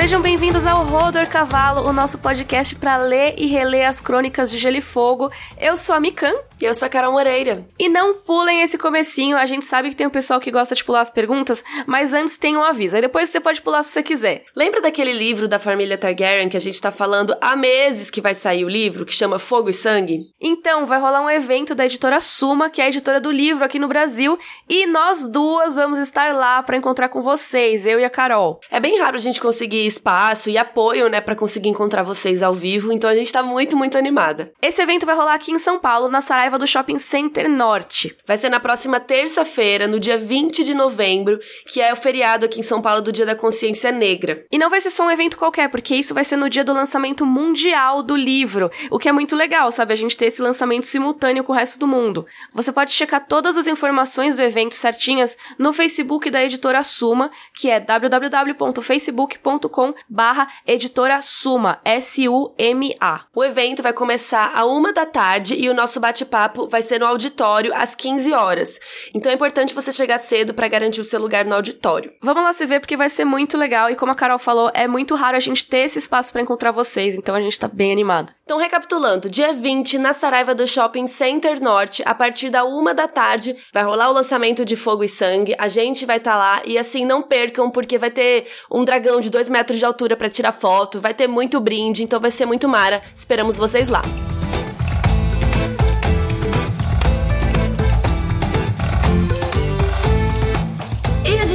Sejam bem-vindos ao Rodor Cavalo, o nosso podcast para ler e reler as crônicas de Gelo e Fogo. Eu sou a Mikan. E eu sou a Carol Moreira. E não pulem esse comecinho, a gente sabe que tem um pessoal que gosta de pular as perguntas, mas antes tem um aviso, aí depois você pode pular se você quiser. Lembra daquele livro da família Targaryen que a gente tá falando há meses que vai sair o livro, que chama Fogo e Sangue? Então, vai rolar um evento da editora Suma, que é a editora do livro aqui no Brasil, e nós duas vamos estar lá para encontrar com vocês, eu e a Carol. É bem raro a gente conseguir espaço e apoio, né, para conseguir encontrar vocês ao vivo, então a gente tá muito, muito animada. Esse evento vai rolar aqui em São Paulo, na Saraiva do Shopping Center Norte. Vai ser na próxima terça-feira, no dia 20 de novembro, que é o feriado aqui em São Paulo do Dia da Consciência Negra. E não vai ser só um evento qualquer, porque isso vai ser no dia do lançamento mundial do livro, o que é muito legal, sabe? A gente ter esse lançamento simultâneo com o resto do mundo. Você pode checar todas as informações do evento certinhas no Facebook da editora Suma, que é www.facebook.com barra editora Suma, S-U-M-A. O evento vai começar a uma da tarde e o nosso bate-papo vai ser no auditório às 15 horas. Então é importante você chegar cedo para garantir o seu lugar no auditório. Vamos lá se ver porque vai ser muito legal e como a Carol falou, é muito raro a gente ter esse espaço para encontrar vocês, então a gente tá bem animado. Então recapitulando, dia 20 na Saraiva do Shopping Center Norte, a partir da uma da tarde, vai rolar o lançamento de Fogo e Sangue, a gente vai estar tá lá e assim, não percam porque vai ter um dragão de 2 metros de altura para tirar foto, vai ter muito brinde, então vai ser muito mara. Esperamos vocês lá.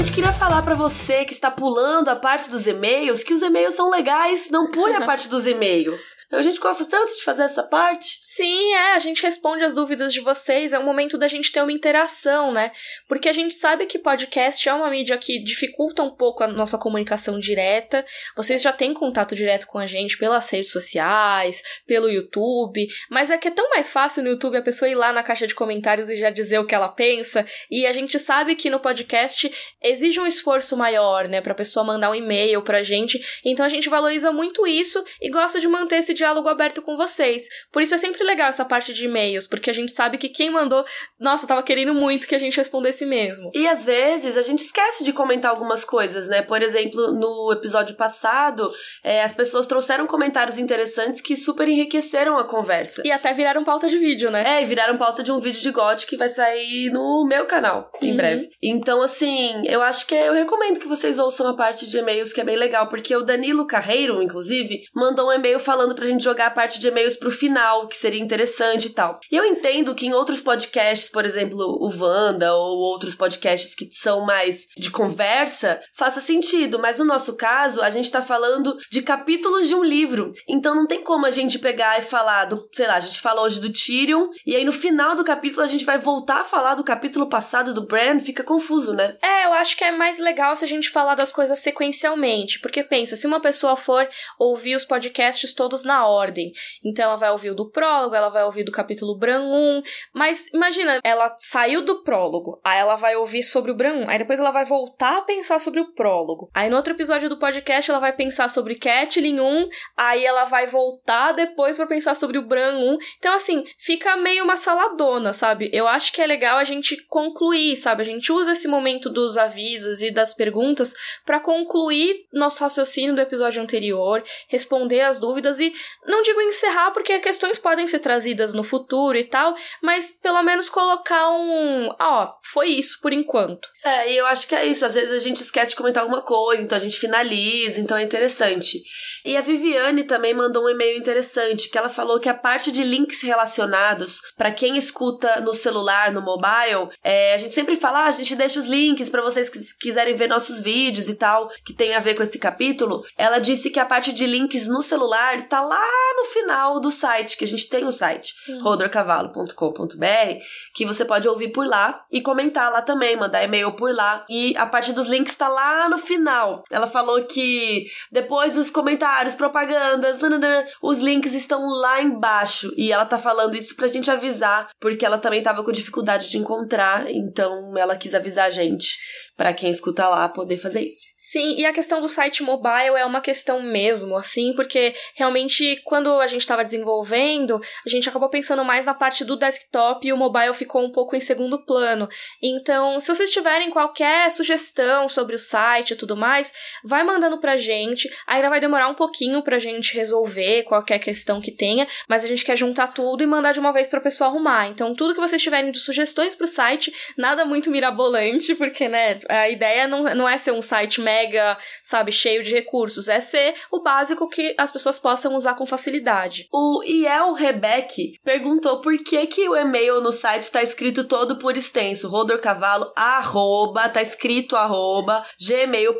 gente queria falar para você que está pulando a parte dos e-mails que os e-mails são legais, não pule a parte dos e-mails. A gente gosta tanto de fazer essa parte. Sim, é, a gente responde as dúvidas de vocês, é um momento da gente ter uma interação, né? Porque a gente sabe que podcast é uma mídia que dificulta um pouco a nossa comunicação direta. Vocês já têm contato direto com a gente pelas redes sociais, pelo YouTube, mas é que é tão mais fácil no YouTube a pessoa ir lá na caixa de comentários e já dizer o que ela pensa, e a gente sabe que no podcast exige um esforço maior, né, pra pessoa mandar um e-mail pra gente, então a gente valoriza muito isso e gosta de manter esse diálogo aberto com vocês. Por isso é sempre legal essa parte de e-mails, porque a gente sabe que quem mandou, nossa, tava querendo muito que a gente respondesse mesmo. E às vezes a gente esquece de comentar algumas coisas, né? Por exemplo, no episódio passado, é, as pessoas trouxeram comentários interessantes que super enriqueceram a conversa. E até viraram pauta de vídeo, né? É, e viraram pauta de um vídeo de GOT que vai sair no meu canal em uhum. breve. Então, assim, eu acho que eu recomendo que vocês ouçam a parte de e-mails, que é bem legal, porque o Danilo Carreiro, inclusive, mandou um e-mail falando pra gente jogar a parte de e-mails pro final, que seria interessante e tal. E eu entendo que em outros podcasts, por exemplo, o Wanda ou outros podcasts que são mais de conversa, faça sentido, mas no nosso caso, a gente tá falando de capítulos de um livro. Então não tem como a gente pegar e falar do, sei lá, a gente fala hoje do Tyrion, e aí no final do capítulo a gente vai voltar a falar do capítulo passado do Bran, fica confuso, né? É, eu acho que é mais legal se a gente falar das coisas sequencialmente, porque pensa, se uma pessoa for ouvir os podcasts todos na ordem, então ela vai ouvir o do prólogo, ela vai ouvir do capítulo Bran 1. Mas imagina, ela saiu do prólogo, aí ela vai ouvir sobre o Bran 1, aí depois ela vai voltar a pensar sobre o prólogo. Aí no outro episódio do podcast ela vai pensar sobre Catelyn 1, aí ela vai voltar depois para pensar sobre o Bran 1. Então assim, fica meio uma saladona, sabe? Eu acho que é legal a gente concluir, sabe? A gente usa esse momento dos avisos e das perguntas para concluir nosso raciocínio do episódio anterior, responder as dúvidas e não digo encerrar porque questões podem ser trazidas no futuro e tal, mas pelo menos colocar um. Ó, foi isso por enquanto. É, e eu acho que é isso. Às vezes a gente esquece de comentar alguma coisa, então a gente finaliza, então é interessante. E a Viviane também mandou um e-mail interessante, que ela falou que a parte de links relacionados, para quem escuta no celular, no mobile, é, a gente sempre fala, ah, a gente deixa os links para vocês que quiserem ver nossos vídeos e tal, que tem a ver com esse capítulo. Ela disse que a parte de links no celular tá lá no final do site, que a gente tem o site, uhum. rodorcavalo.com.br, que você pode ouvir por lá e comentar lá também, mandar e-mail por lá. E a parte dos links tá lá no final. Ela falou que depois dos comentários, propagandas, nananã, os links estão lá embaixo. E ela tá falando isso pra gente avisar, porque ela também tava com dificuldade de encontrar, então ela quis avisar a gente para quem escuta lá poder fazer isso. Sim, e a questão do site mobile é uma questão mesmo, assim, porque realmente quando a gente estava desenvolvendo, a gente acabou pensando mais na parte do desktop e o mobile ficou um pouco em segundo plano. Então, se vocês tiverem qualquer sugestão sobre o site e tudo mais, vai mandando pra gente. Ainda vai demorar um pouquinho pra gente resolver qualquer questão que tenha, mas a gente quer juntar tudo e mandar de uma vez para o pessoal arrumar. Então, tudo que vocês tiverem de sugestões pro site, nada muito mirabolante, porque, né, a ideia não, não é ser um site mega, sabe, cheio de recursos, é ser o básico que as pessoas possam usar com facilidade. O Iel Rebeck perguntou por que que o e-mail no site tá escrito todo por extenso, rodorcavalo, arroba, tá escrito arroba, gmail.com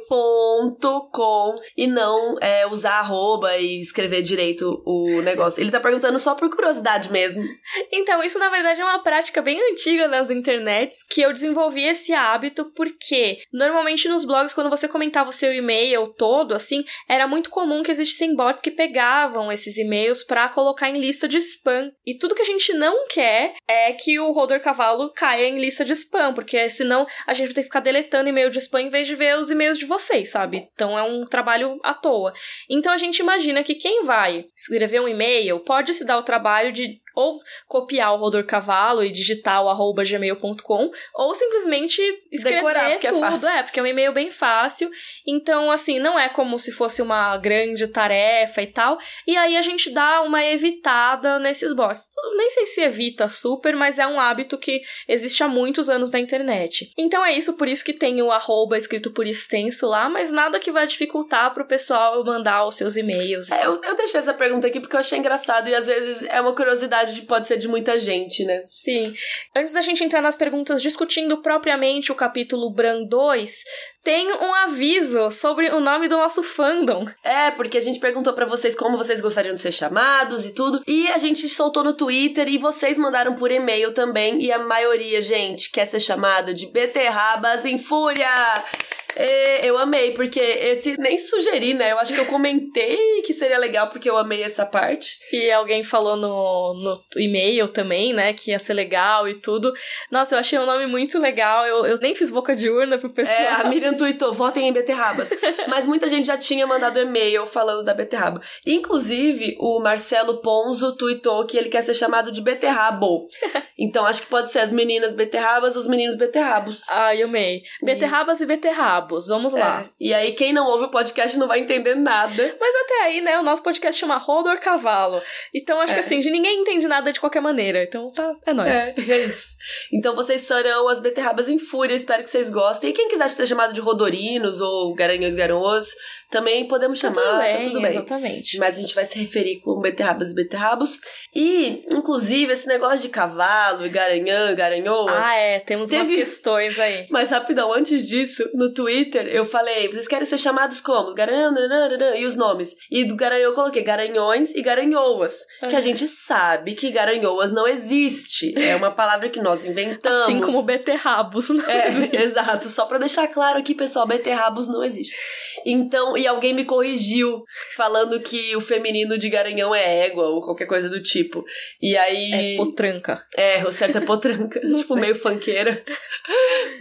e não é, usar arroba e escrever direito o negócio. Ele tá perguntando só por curiosidade mesmo. Então, isso na verdade é uma prática bem antiga nas internets que eu desenvolvi esse hábito porque normalmente nos blogs, quando você comentava o seu e-mail todo, assim, era muito comum que existissem bots que pegavam esses e-mails para colocar em lista de spam. E tudo que a gente não quer é que o Roder Cavalo caia em lista de spam, porque senão a gente vai ter que ficar deletando e-mail de spam em vez de ver os e-mails de vocês, sabe? Então é um trabalho à toa. Então a gente imagina que quem vai escrever um e-mail pode se dar o trabalho de ou copiar o Rodor Cavalo e digitar o arroba gmail.com, ou simplesmente escrever Decorar, tudo. É, fácil. é, porque é um e-mail bem fácil. Então, assim, não é como se fosse uma grande tarefa e tal. E aí a gente dá uma evitada nesses bots. Nem sei se evita super, mas é um hábito que existe há muitos anos na internet. Então é isso, por isso que tem o arroba escrito por extenso lá, mas nada que vai dificultar pro pessoal mandar os seus e-mails. É, eu, eu deixei essa pergunta aqui porque eu achei engraçado e às vezes é uma curiosidade pode ser de muita gente, né? Sim. Antes da gente entrar nas perguntas discutindo propriamente o capítulo Bran 2, tem um aviso sobre o nome do nosso fandom. É, porque a gente perguntou para vocês como vocês gostariam de ser chamados e tudo, e a gente soltou no Twitter e vocês mandaram por e-mail também, e a maioria, gente, quer ser chamada de Beterrabas em Fúria! É, eu amei, porque esse nem sugeri, né? Eu acho que eu comentei que seria legal porque eu amei essa parte. E alguém falou no, no e-mail também, né? Que ia ser legal e tudo. Nossa, eu achei um nome muito legal. Eu, eu nem fiz boca de urna pro pessoal. É, a Miriam tweetou, votem em beterrabas. Mas muita gente já tinha mandado e-mail falando da beterraba. Inclusive, o Marcelo Ponzo tweetou que ele quer ser chamado de beterrabo. Então acho que pode ser as meninas beterrabas, os meninos beterrabos. Ai, amei. Beterrabas e, e beterrabos Vamos é. lá. E aí, quem não ouve o podcast não vai entender nada. Mas até aí, né, o nosso podcast chama Rodor Cavalo. Então, acho é. que assim, ninguém entende nada de qualquer maneira. Então, tá, é nóis. É, é isso. Então, vocês serão as beterrabas em fúria. Espero que vocês gostem. E quem quiser ser chamado de Rodorinos ou Garanhões Garoas, também podemos chamar, tá tudo bem, tá tudo bem. Exatamente. Mas a gente vai se referir com beterrabas e beterrabos. E, inclusive, esse negócio de cavalo e garanhã, garanhoa. Ah, é, temos teve... umas questões aí. Mas rapidão, antes disso, no Twitter, eu falei, vocês querem ser chamados como? Garanhã, e os nomes. E do garanhão eu coloquei garanhões e garanhoas. Uhum. Que a gente sabe que garanhoas não existe. É uma palavra que nós inventamos. Assim como beterrabos, não é, existe. Exato. Só pra deixar claro aqui, pessoal, beterrabos não existe. Então, e alguém me corrigiu falando que o feminino de garanhão é égua ou qualquer coisa do tipo. E aí. É potranca. É, o certo é potranca. tipo, sei. meio fanqueira.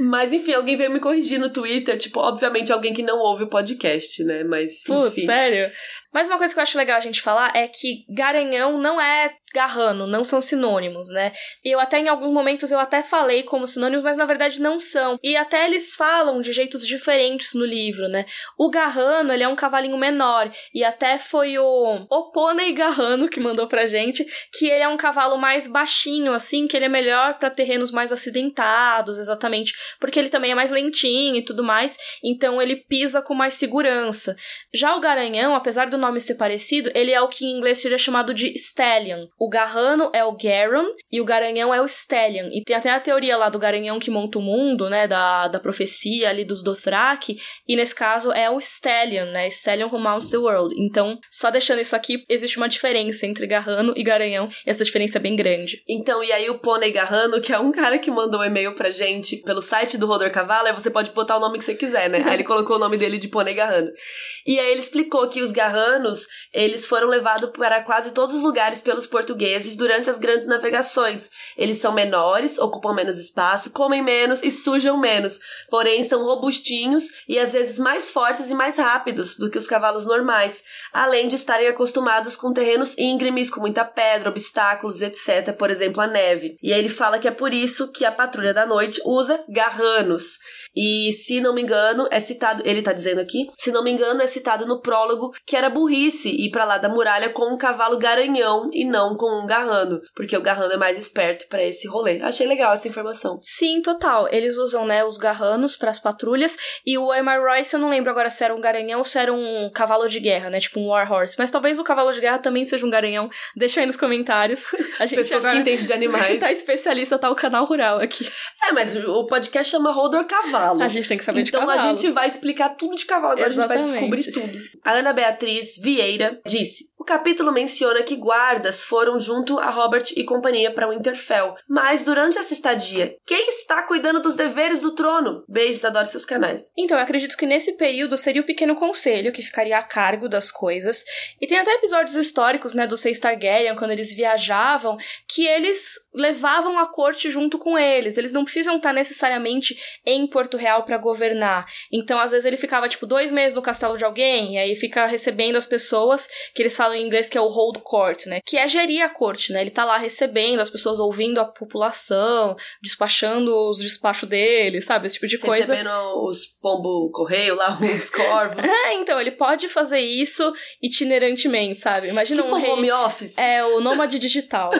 Mas enfim, alguém veio me corrigir no Twitter. Tipo, obviamente alguém que não ouve o podcast, né? Mas. Putz, sério? Mas uma coisa que eu acho legal a gente falar é que Garanhão não é garrano, não são sinônimos, né? Eu até em alguns momentos eu até falei como sinônimos, mas na verdade não são. E até eles falam de jeitos diferentes no livro, né? O garrano, ele é um cavalinho menor, e até foi o, o pônei garrano que mandou pra gente, que ele é um cavalo mais baixinho, assim, que ele é melhor para terrenos mais acidentados, exatamente, porque ele também é mais lentinho e tudo mais, então ele pisa com mais segurança. Já o garanhão, apesar do nome ser parecido, ele é o que em inglês seria chamado de stallion. O garrano é o Garon e o garanhão é o Stallion. E tem até a teoria lá do garanhão que monta o mundo, né, da, da profecia ali dos Dothraki, e nesse caso é o Stallion, né, Stallion who mounts the world. Então, só deixando isso aqui, existe uma diferença entre garrano e garanhão, e essa diferença é bem grande. Então, e aí o Pônei Garrano, que é um cara que mandou um e-mail pra gente pelo site do Rodor Cavalo, aí você pode botar o nome que você quiser, né? aí ele colocou o nome dele de Pônei Garrano. E aí ele explicou que os garranos anos, eles foram levados para quase todos os lugares pelos portugueses durante as grandes navegações. Eles são menores, ocupam menos espaço, comem menos e sujam menos, porém são robustinhos e às vezes mais fortes e mais rápidos do que os cavalos normais, além de estarem acostumados com terrenos íngremes, com muita pedra, obstáculos, etc., por exemplo, a neve. E aí ele fala que é por isso que a patrulha da noite usa garranos. E se não me engano, é citado, ele tá dizendo aqui, se não me engano, é citado no prólogo que era burrice ir para lá da muralha com um cavalo garanhão e não com um garrano, porque o garrano é mais esperto para esse rolê. Achei legal essa informação. Sim, total. Eles usam, né, os garranos para as patrulhas e o Emma Royce, eu não lembro agora se era um garanhão ou se era um cavalo de guerra, né, tipo um war horse, mas talvez o cavalo de guerra também seja um garanhão. Deixa aí nos comentários. A gente Pessoas agora que entende de animais. tá especialista, tá o canal rural aqui. É, mas o podcast chama Rodor Cavalo. A gente tem que saber então, de cavalos. Então a gente vai explicar tudo de cavalo, agora Exatamente. a gente vai descobrir tudo. A Ana Beatriz Vieira disse: O capítulo menciona que guardas foram junto a Robert e companhia para Winterfell, mas durante essa estadia, quem está cuidando dos deveres do trono? Beijos, adoro seus canais. Então, eu acredito que nesse período seria o pequeno conselho que ficaria a cargo das coisas. E tem até episódios históricos, né, do Seis Targaryen, quando eles viajavam, que eles levavam a corte junto com eles. Eles não precisam estar necessariamente em Porto Real para governar. Então, às vezes, ele ficava, tipo, dois meses no castelo de alguém, e aí fica recebendo as pessoas, que eles falam em inglês que é o hold court, né? Que é gerir a corte, né? Ele tá lá recebendo as pessoas, ouvindo a população, despachando os despachos dele, sabe? Esse tipo de coisa. Recebendo os pombo correio lá, os corvos. é, então, ele pode fazer isso itinerantemente, sabe? Imagina tipo um rei... home office. É, o nômade digital.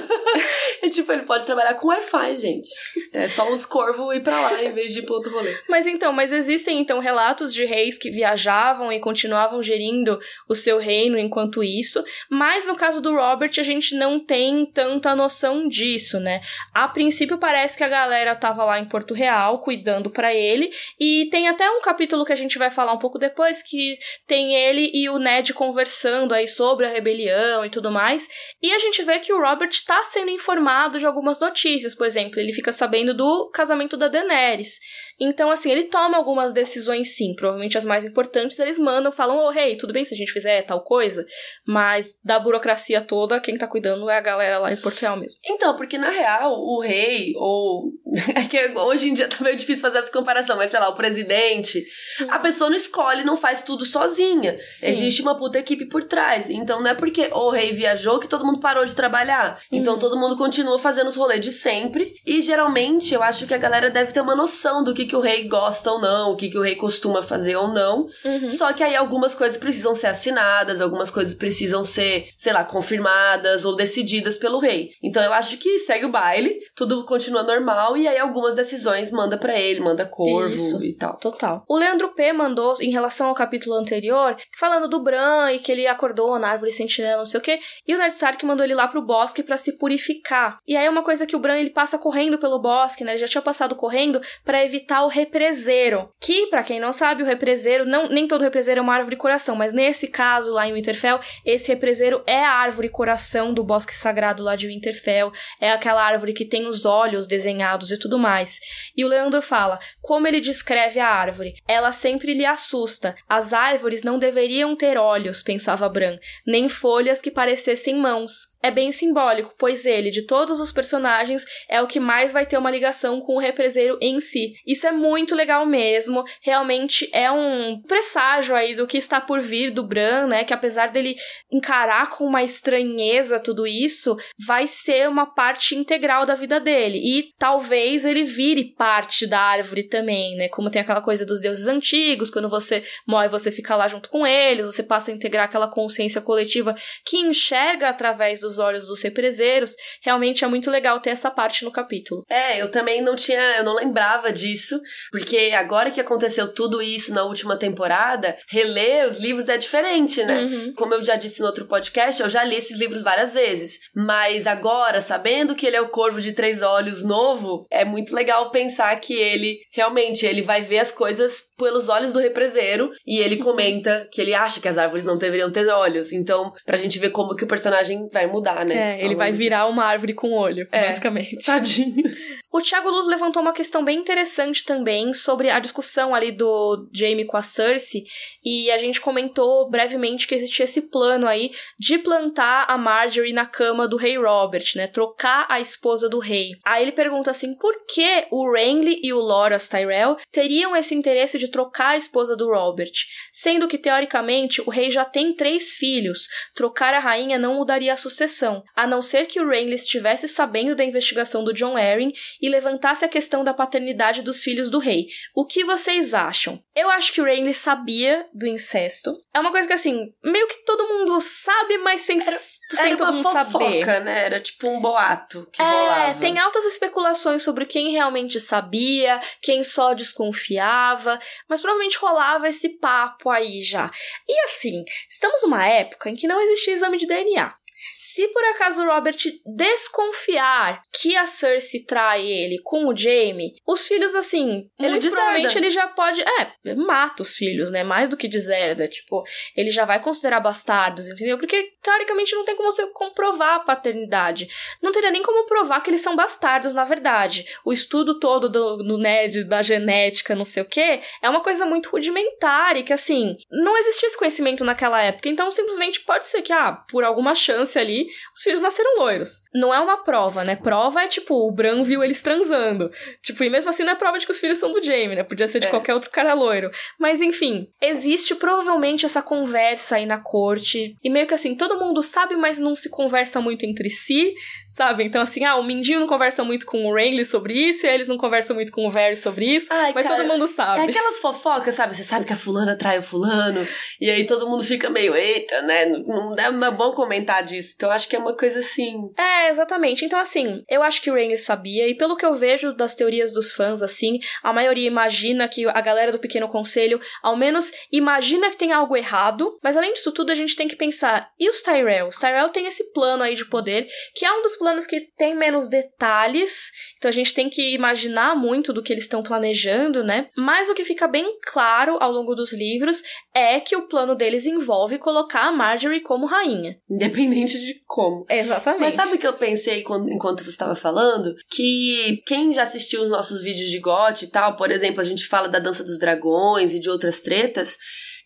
é tipo, ele pode trabalhar com Wi-Fi, gente. É só os corvos ir pra lá em vez de ir pro outro rolê. Mas então, mas existem então relatos de reis que viajavam e continuavam gerindo o seu reino enquanto isso, mas no caso do Robert a gente não tem tanta noção disso, né? A princípio parece que a galera tava lá em Porto Real cuidando para ele e tem até um capítulo que a gente vai falar um pouco depois que tem ele e o Ned conversando aí sobre a rebelião e tudo mais, e a gente vê que o Robert tá sendo informado de algumas notícias, por exemplo, ele fica sabendo do casamento da Daenerys. Então, assim, ele toma algumas decisões sim, provavelmente as mais importantes, eles mandam, falam, ô oh, rei, hey, tudo bem se a gente fizer tal coisa, mas da burocracia toda, quem tá cuidando é a galera lá em Portugal mesmo. Então, porque na real, o rei, ou. é que hoje em dia tá meio difícil fazer essa comparação, mas sei lá, o presidente, hum. a pessoa não escolhe, não faz tudo sozinha. Sim. Existe uma puta equipe por trás. Então não é porque o rei viajou que todo mundo parou de trabalhar. Então hum. todo mundo continua fazendo os rolês de sempre. E geralmente eu acho que a galera deve ter uma noção do que que, que o rei gosta ou não, o que, que o rei costuma fazer ou não. Uhum. Só que aí algumas coisas precisam ser assinadas, algumas coisas precisam ser, sei lá, confirmadas ou decididas pelo rei. Então eu acho que segue o baile, tudo continua normal e aí algumas decisões manda para ele, manda corvo Isso. e tal. Total. O Leandro P mandou em relação ao capítulo anterior, falando do Bran e que ele acordou na árvore sentinela, não sei o quê, e o Ned Stark mandou ele lá pro bosque para se purificar. E aí é uma coisa que o Bran ele passa correndo pelo bosque, né? Ele já tinha passado correndo para evitar o represeiro, que, para quem não sabe, o represeiro, não, nem todo represeiro é uma árvore coração, mas nesse caso, lá em Winterfell, esse represeiro é a árvore coração do bosque sagrado lá de Winterfell, é aquela árvore que tem os olhos desenhados e tudo mais. E o Leandro fala, como ele descreve a árvore, ela sempre lhe assusta. As árvores não deveriam ter olhos, pensava Bran, nem folhas que parecessem mãos é bem simbólico, pois ele, de todos os personagens, é o que mais vai ter uma ligação com o represeiro em si. Isso é muito legal mesmo, realmente é um presságio aí do que está por vir do Bran, né? Que apesar dele encarar com uma estranheza tudo isso, vai ser uma parte integral da vida dele. E talvez ele vire parte da árvore também, né? Como tem aquela coisa dos deuses antigos, quando você morre, você fica lá junto com eles, você passa a integrar aquela consciência coletiva que enxerga através dos olhos dos represeiros, realmente é muito legal ter essa parte no capítulo. É, eu também não tinha, eu não lembrava disso, porque agora que aconteceu tudo isso na última temporada, reler os livros é diferente, né? Uhum. Como eu já disse no outro podcast, eu já li esses livros várias vezes, mas agora, sabendo que ele é o Corvo de Três Olhos novo, é muito legal pensar que ele realmente ele vai ver as coisas pelos olhos do represeiro e ele comenta que ele acha que as árvores não deveriam ter olhos. Então, pra gente ver como que o personagem vai mudar mudar, né? É, ele vai virar uma árvore com olho, é, basicamente. Tadinho. O Thiago Luz levantou uma questão bem interessante também sobre a discussão ali do Jaime com a Cersei, e a gente comentou brevemente que existia esse plano aí de plantar a Marjorie na cama do rei Robert, né? Trocar a esposa do rei. Aí ele pergunta assim: por que o Renly e o Loras Tyrell teriam esse interesse de trocar a esposa do Robert? Sendo que, teoricamente, o rei já tem três filhos. Trocar a rainha não mudaria a sucessão, a não ser que o Renly estivesse sabendo da investigação do John Arryn e levantasse a questão da paternidade dos filhos do rei. O que vocês acham? Eu acho que o Renly sabia do incesto. É uma coisa que, assim, meio que todo mundo sabe, mas sem, Era- sem Era todo uma mundo saber. fofoca, né? Era tipo um boato que É, rolava. tem altas especulações sobre quem realmente sabia, quem só desconfiava, mas provavelmente rolava esse papo aí já. E assim, estamos numa época em que não existia exame de DNA. Se por acaso o Robert desconfiar que a Cersei trai ele com o Jaime, os filhos, assim, Ele muito deserda. provavelmente ele já pode. É, mata os filhos, né? Mais do que deserda. Tipo, ele já vai considerar bastardos, entendeu? Porque, teoricamente, não tem como você comprovar a paternidade. Não teria nem como provar que eles são bastardos, na verdade. O estudo todo do, no NED, da genética, não sei o quê, é uma coisa muito rudimentar e que, assim, não existia esse conhecimento naquela época. Então, simplesmente pode ser que, ah, por alguma chance ali, os filhos nasceram loiros. Não é uma prova, né? Prova é tipo, o Bran viu eles transando. Tipo, e mesmo assim não é prova de que os filhos são do Jaime, né? Podia ser de É. qualquer outro cara loiro. Mas enfim, existe provavelmente essa conversa aí na corte. E meio que assim, todo mundo sabe, mas não se conversa muito entre si, sabe? Então assim, ah, o Mindinho não conversa muito com o Renly sobre isso, e eles não conversam muito com o Varys sobre isso. Ai, mas cara, todo mundo É sabe. aquelas fofocas, sabe? Você sabe que a fulana trai o fulano, e aí todo mundo fica meio, eita, né? Não é bom comentar disso. Então acho que é uma coisa assim. É, exatamente. Então, assim, eu acho que o Renly sabia, e pelo que eu vejo das teorias dos fãs, assim, a maioria imagina que a galera do Pequeno Conselho, ao menos, imagina que tem algo errado, mas além disso tudo, a gente tem que pensar, e os Tyrell? Os Tyrell tem esse plano aí de poder, que é um dos planos que tem menos detalhes, então a gente tem que imaginar muito do que eles estão planejando, né? Mas o que fica bem claro ao longo dos livros é que o plano deles envolve colocar a Marjorie como rainha. Independente de como. Exatamente. Mas sabe o que eu pensei quando, enquanto você estava falando? Que quem já assistiu os nossos vídeos de GOT e tal, por exemplo, a gente fala da dança dos dragões e de outras tretas.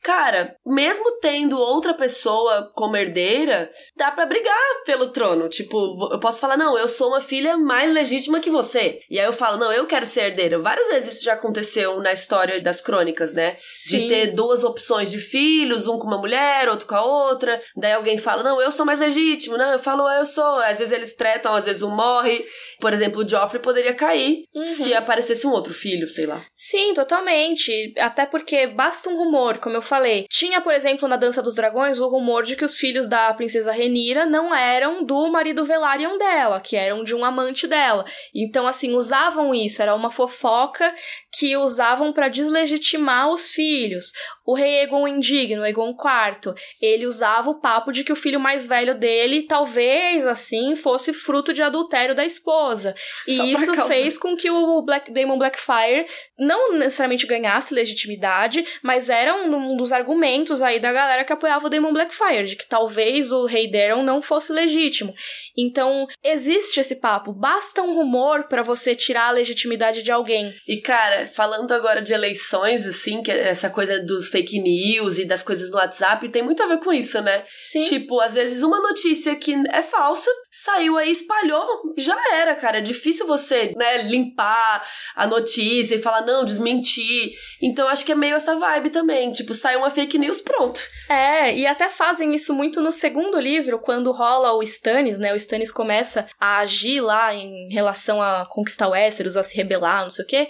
Cara, mesmo tendo outra pessoa como herdeira, dá pra brigar pelo trono. Tipo, eu posso falar, não, eu sou uma filha mais legítima que você. E aí eu falo, não, eu quero ser herdeira. Várias vezes isso já aconteceu na história das crônicas, né? Sim. De ter duas opções de filhos, um com uma mulher, outro com a outra. Daí alguém fala, não, eu sou mais legítimo, não, eu falo, eu sou. Às vezes eles tretam, às vezes um morre. Por exemplo, o Joffrey poderia cair Uhum. se aparecesse um outro filho, sei lá. Sim, totalmente. Até porque basta um rumor, como eu falei. Tinha, por exemplo, na Dança dos Dragões, o rumor de que os filhos da princesa Renira não eram do marido Velaryon dela, que eram de um amante dela. Então, assim, usavam isso, era uma fofoca que usavam para deslegitimar os filhos. O rei Egon Indigno, Egon IV, ele usava o papo de que o filho mais velho dele, talvez, assim, fosse fruto de adultério da esposa. E Só isso fez com que o Black, Damon Blackfire não necessariamente ganhasse legitimidade, mas era um, um dos argumentos aí da galera que apoiava o Damon Blackfire, de que talvez o rei Daron não fosse legítimo. Então, existe esse papo. Basta um rumor pra você tirar a legitimidade de alguém. E, cara, falando agora de eleições, assim, que essa coisa dos fake news e das coisas no WhatsApp, tem muito a ver com isso, né? Sim. Tipo, às vezes uma notícia que é falsa, saiu aí, espalhou, já era, cara. É difícil você, né, limpar a notícia e falar, não, desmentir. Então acho que é meio essa vibe também. Tipo, saiu uma fake news, pronto. É, e até fazem isso muito no segundo livro, quando rola o Stannis, né? O Stannis começa a agir lá em relação a conquistar Westeros, a se rebelar, não sei o quê.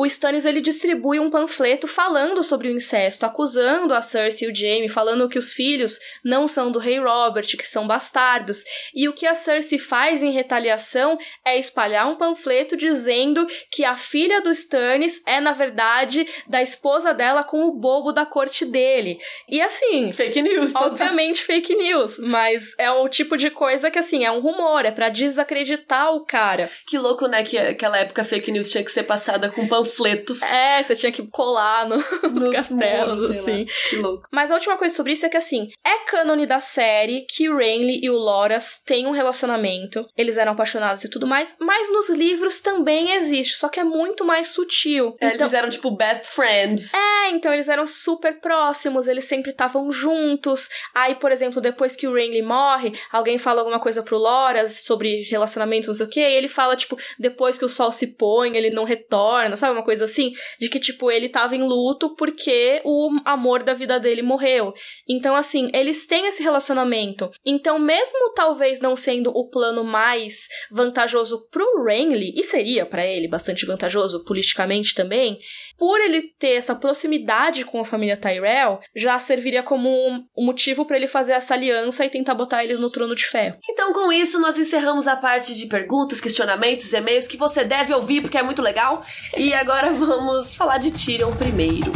O Stannis, ele distribui um panfleto falando sobre o incesto, acusando a Cersei e o Jaime, falando que os filhos não são do rei Robert, que são bastardos. E o que a Cersei faz em retaliação é espalhar um panfleto dizendo que a filha do Stannis é, na verdade, da esposa dela com o bobo da corte dele. E assim. Fake news, Obviamente total. fake news, mas é o tipo de coisa que, assim, é um rumor, é para desacreditar o cara. Que louco, né? Que aquela época fake news tinha que ser passada com panfletos. É, você tinha que colar no, nos, nos castelos, muros, assim. Que louco. Mas a última coisa sobre isso é que, assim, é cânone da série que o Renly e o Loras têm um relacionamento. Eles eram apaixonados e tudo mais, mas nos livros também existe, só que é muito mais sutil. É, então... Eles eram, tipo, best friends. É, então eles eram super próximos, eles sempre estavam juntos. Aí, por exemplo, depois que o Renly morre, alguém fala alguma coisa pro Loras sobre relacionamentos, não sei o quê, e ele fala, tipo, depois que o sol se põe, ele não retorna, sabe? Uma coisa assim, de que, tipo, ele tava em luto porque o amor da vida dele morreu. Então, assim, eles têm esse relacionamento. Então, mesmo talvez não sendo o plano mais vantajoso pro Renly, e seria para ele bastante vantajoso politicamente também, por ele ter essa proximidade com a família Tyrell, já serviria como um motivo para ele fazer essa aliança e tentar botar eles no trono de ferro. Então, com isso, nós encerramos a parte de perguntas, questionamentos, e-mails que você deve ouvir porque é muito legal. E agora vamos falar de Tyrion primeiro.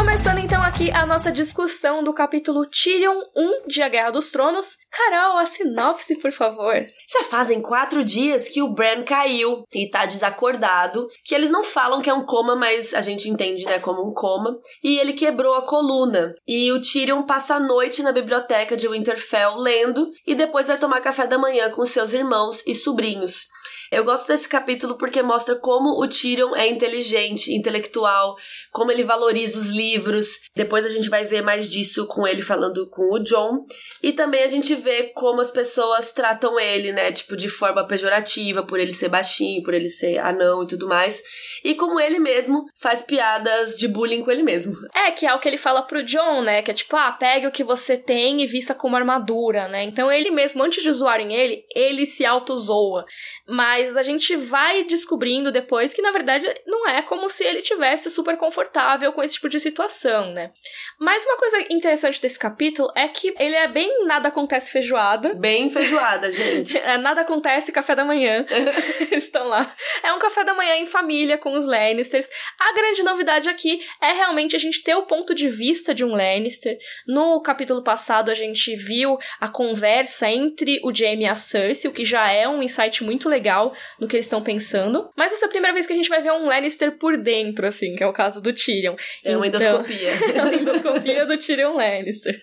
Começando então aqui a nossa discussão do capítulo Tyrion 1 de A Guerra dos Tronos. Carol, a sinopse, por favor. Já fazem quatro dias que o Bran caiu e tá desacordado, que eles não falam que é um coma, mas a gente entende, né, como um coma. E ele quebrou a coluna. E o Tyrion passa a noite na biblioteca de Winterfell lendo e depois vai tomar café da manhã com seus irmãos e sobrinhos. Eu gosto desse capítulo porque mostra como o Tyrion é inteligente, intelectual, como ele valoriza os livros. Depois a gente vai ver mais disso com ele falando com o John. E também a gente vê como as pessoas tratam ele, né? Tipo, de forma pejorativa, por ele ser baixinho, por ele ser anão e tudo mais. E como ele mesmo faz piadas de bullying com ele mesmo. É, que é o que ele fala pro John, né? Que é tipo, ah, pegue o que você tem e vista como armadura, né? Então ele mesmo, antes de zoarem ele, ele se auto-zoa. Mas a gente vai descobrindo depois que, na verdade, não é como se ele tivesse super confortável com esse tipo de situação, né? Mas uma coisa interessante desse capítulo é que ele é bem nada acontece feijoada. Bem feijoada, gente. é, nada acontece café da manhã. Eles estão lá. É um café da manhã em família com os Lannisters. A grande novidade aqui é realmente a gente ter o ponto de vista de um Lannister. No capítulo passado a gente viu a conversa entre o Jaime e a Cersei, o que já é um insight muito legal no que eles estão pensando. Mas essa é a primeira vez que a gente vai ver um Lannister por dentro, assim, que é o caso do Tyrion. É uma então, endoscopia. é uma endoscopia do Tyrion Lannister.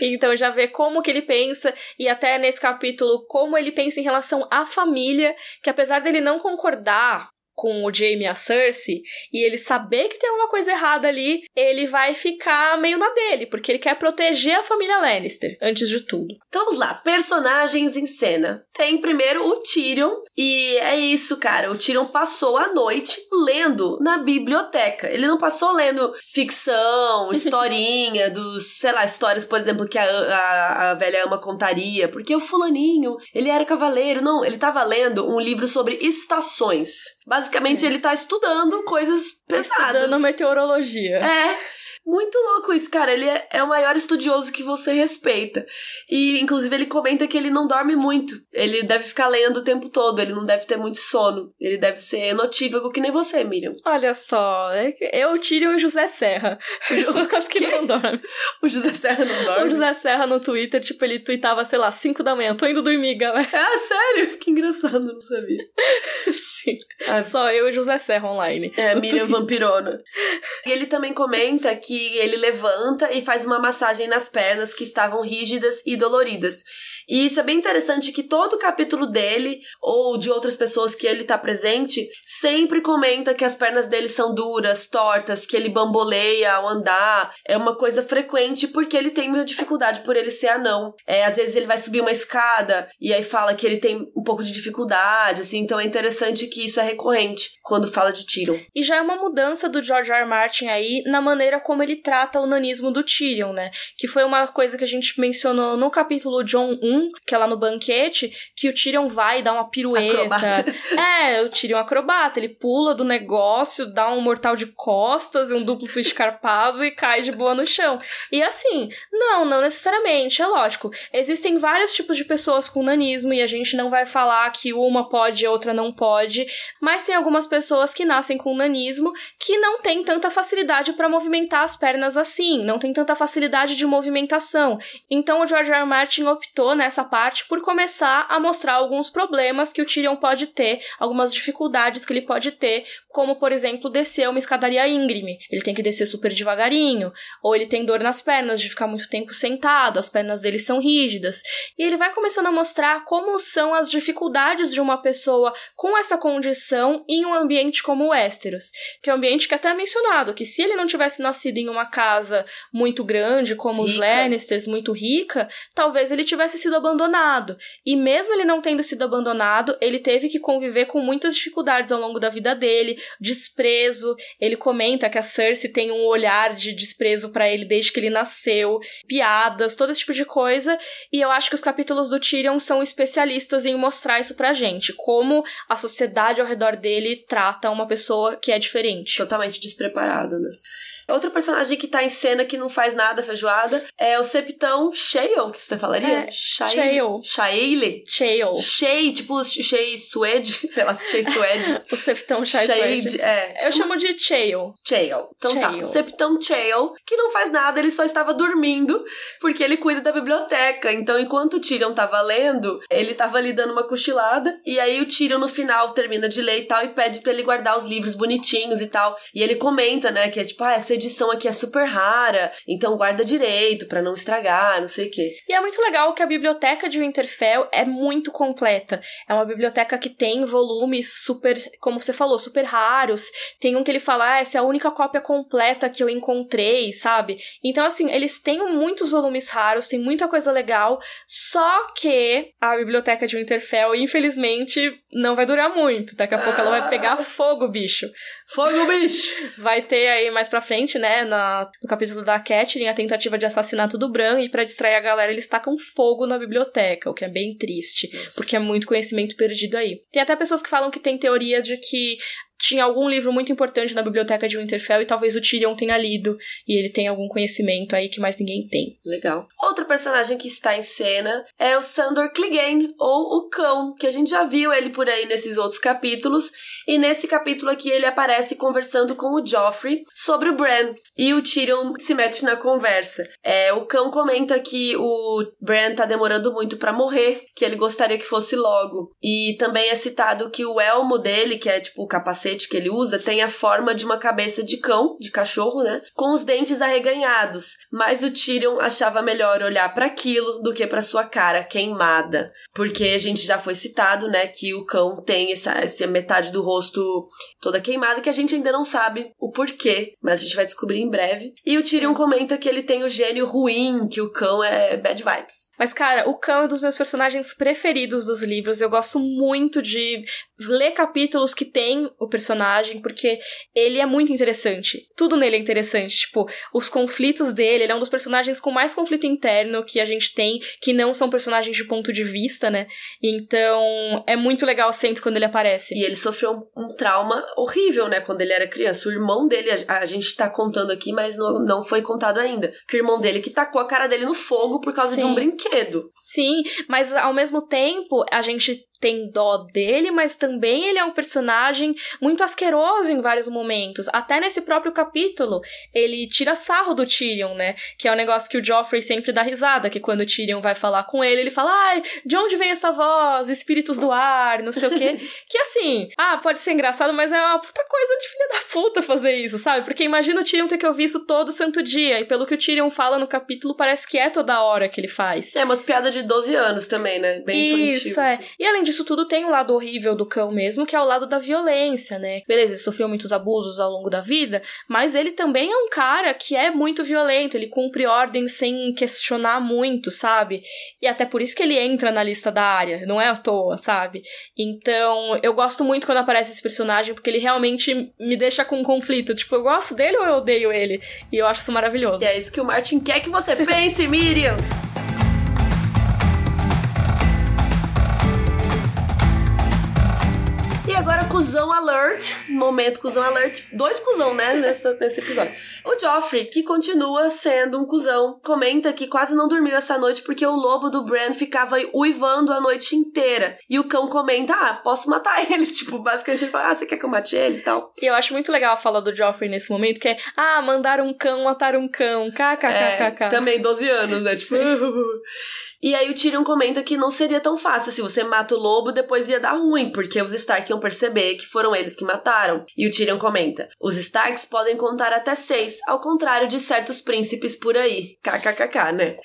Então já vê como que ele pensa e até nesse capítulo como ele pensa em relação à família, que apesar dele não concordar com o Jaime e a Cersei, e ele saber que tem alguma coisa errada ali, ele vai ficar meio na dele, porque ele quer proteger a família Lannister, antes de tudo. Então vamos lá, personagens em cena. Tem primeiro o Tyrion, e é isso, cara. O Tyrion passou a noite lendo na biblioteca. Ele não passou lendo ficção, historinha, dos, sei lá, histórias, por exemplo, que a, a, a velha ama contaria, porque o fulaninho, ele era cavaleiro. Não, ele tava lendo um livro sobre estações. Basicamente, Sim. ele tá estudando coisas pesadas. Estudando meteorologia. É. Muito louco isso, cara. Ele é, é, o maior estudioso que você respeita. E, inclusive, ele comenta que ele não dorme muito. Ele deve ficar lendo o tempo todo. Ele não deve ter muito sono. Ele deve ser notívago que nem você, Miriam. Olha só. É eu tiro o José Serra. Pessoas que não dormem. O José Serra não dorme? O José Serra no Twitter, tipo, ele tweetava, sei lá, 5 da manhã. Tô indo dormir, galera. Ah, sério? Que engraçado, não sabia. Sim. Ah. Só eu e José Serra online. É, Miriam Twitter. Vampirona. E ele também comenta que ele levanta e faz uma massagem nas pernas que estavam rígidas e doloridas. E isso é bem interessante que todo capítulo dele, ou de outras pessoas que ele tá presente, sempre comenta que as pernas dele são duras, tortas, que ele bamboleia ao andar. É uma coisa frequente porque ele tem muita dificuldade por ele ser anão. É, às vezes ele vai subir uma escada e aí fala que ele tem um pouco de dificuldade, assim, então é interessante que isso é recorrente quando fala de Tyrion. E já é uma mudança do George R. R. Martin aí na maneira como ele trata o nanismo do Tyrion, né? Que foi uma coisa que a gente mencionou no capítulo John 1, 1, que é lá no banquete, que o Tyrion vai dar uma pirueta. Acrobata. É, o Tyrion acrobata, ele pula do negócio, dá um mortal de costas um duplo escarpado e cai de boa no chão. E assim, não, não necessariamente, é lógico. Existem vários tipos de pessoas com nanismo e a gente não vai falar que uma pode e outra não pode, mas tem algumas pessoas que nascem com nanismo que não tem tanta facilidade para movimentar as pernas assim, não tem tanta facilidade de movimentação. Então o George R. R. Martin optou nessa parte por começar a mostrar alguns problemas que o Tyrion pode ter, algumas dificuldades que ele pode ter, como por exemplo descer uma escadaria íngreme. Ele tem que descer super devagarinho, ou ele tem dor nas pernas de ficar muito tempo sentado, as pernas dele são rígidas. E ele vai começando a mostrar como são as dificuldades de uma pessoa com essa condição em um ambiente como o Westeros, que é um ambiente que é até é mencionado, que se ele não tivesse nascido em uma casa muito grande, como rica. os Lannisters, muito rica, talvez ele tivesse sido abandonado. E mesmo ele não tendo sido abandonado, ele teve que conviver com muitas dificuldades ao longo da vida dele, desprezo. Ele comenta que a Cersei tem um olhar de desprezo para ele desde que ele nasceu, piadas, todo esse tipo de coisa. E eu acho que os capítulos do Tyrion são especialistas em mostrar isso pra gente, como a sociedade ao redor dele trata uma pessoa que é diferente. Totalmente despreparado, né? Outro personagem que tá em cena que não faz nada feijoada é o Septão Shale, que você falaria? É, Shale. Shale. Shale. Tipo Shea Suede, sei lá, Shea Suede. o Septão Shea Suede. É. Eu chamo de Shale. Shale. Então Chale. tá, o Septão Shale, que não faz nada, ele só estava dormindo, porque ele cuida da biblioteca. Então, enquanto o Tyrion tava lendo, ele tava ali dando uma cochilada, e aí o Tyrion no final termina de ler e tal, e pede para ele guardar os livros bonitinhos e tal. E ele comenta, né, que é tipo, ah, essa edição aqui é super rara, então guarda direito para não estragar, não sei o quê. E é muito legal que a biblioteca de Winterfell é muito completa. É uma biblioteca que tem volumes super, como você falou, super raros. Tem um que ele fala, ah, essa é a única cópia completa que eu encontrei, sabe? Então, assim, eles têm muitos volumes raros, tem muita coisa legal, só que a biblioteca de Winterfell, infelizmente, não vai durar muito. Daqui a ah. pouco ela vai pegar fogo, bicho. Fogo, bicho! Vai ter aí mais pra frente, né, na, no capítulo da Catelyn, a tentativa de assassinato do Bran, e para distrair a galera, eles tacam fogo na biblioteca, o que é bem triste, Nossa. porque é muito conhecimento perdido aí. Tem até pessoas que falam que tem teoria de que tinha algum livro muito importante na biblioteca de Winterfell e talvez o Tyrion tenha lido e ele tem algum conhecimento aí que mais ninguém tem. Legal. Outro personagem que está em cena é o Sandor Clegane, ou o Cão, que a gente já viu ele por aí nesses outros capítulos. E nesse capítulo aqui ele aparece conversando com o Joffrey sobre o Bran. E o Tyrion se mete na conversa. É, o Cão comenta que o Bran tá demorando muito para morrer, que ele gostaria que fosse logo. E também é citado que o elmo dele, que é tipo o capacete capacete que ele usa tem a forma de uma cabeça de cão, de cachorro, né? Com os dentes arreganhados. Mas o Tyrion achava melhor olhar para aquilo do que para sua cara queimada. Porque a gente já foi citado, né, que o cão tem essa, essa metade do rosto toda queimada que a gente ainda não sabe o porquê, mas a gente vai descobrir em breve. E o Tyrion comenta que ele tem o gênio ruim, que o cão é bad vibes. Mas cara, o cão é um dos meus personagens preferidos dos livros. Eu gosto muito de ler capítulos que tem o personagem, porque ele é muito interessante. Tudo nele é interessante. Tipo, os conflitos dele, ele é um dos personagens com mais conflito interno que a gente tem, que não são personagens de ponto de vista, né? Então, é muito legal sempre quando ele aparece. E ele sofreu um trauma horrível, né? Quando ele era criança. O irmão dele, a, a gente tá contando aqui, mas não, não foi contado ainda. Que o irmão dele que tacou a cara dele no fogo por causa Sim. de um brinquedo. Sim, mas ao mesmo tempo, a gente tem dó dele, mas também ele é um personagem muito asqueroso em vários momentos. Até nesse próprio capítulo, ele tira sarro do Tyrion, né? Que é um negócio que o Joffrey sempre dá risada, que quando o Tyrion vai falar com ele, ele fala: "Ai, de onde vem essa voz? Espíritos do ar, não sei o quê". que assim, ah, pode ser engraçado, mas é uma puta coisa de filha da puta fazer isso, sabe? Porque imagina o Tyrion ter que ouvir isso todo santo dia, e pelo que o Tyrion fala no capítulo, parece que é toda hora que ele faz. É, umas piadas de 12 anos também, né? Bem infantil. Isso, é. Assim. E além disso tudo tem um lado horrível do cão mesmo, que é o lado da violência, né? Beleza, ele sofreu muitos abusos ao longo da vida, mas ele também é um cara que é muito violento, ele cumpre ordens sem questionar muito, sabe? E até por isso que ele entra na lista da área, não é à toa, sabe? Então, eu gosto muito quando aparece esse personagem, porque ele realmente me deixa com um conflito. Tipo, eu gosto dele ou eu odeio ele? E eu acho isso maravilhoso. E é isso que o Martin quer que você pense, Miriam! Agora, cuzão alert. Momento cuzão alert. Dois cuzão, né, nessa, nesse episódio. O Joffrey, que continua sendo um cuzão, comenta que quase não dormiu essa noite porque o lobo do Bran ficava uivando a noite inteira. E o cão comenta, ah, posso matar ele. Tipo, basicamente ele fala, ah, você quer que eu mate ele e tal. E eu acho muito legal a fala do Joffrey nesse momento, que é, ah, mandar um cão matar um cão, kkkk. É, também 12 anos, né? Tipo... E aí o Tyrion comenta que não seria tão fácil se você mata o lobo, depois ia dar ruim, porque os Stark iam perceber que foram eles que mataram. E o Tyrion comenta: "Os Starks podem contar até seis, ao contrário de certos príncipes por aí." KKKK, né?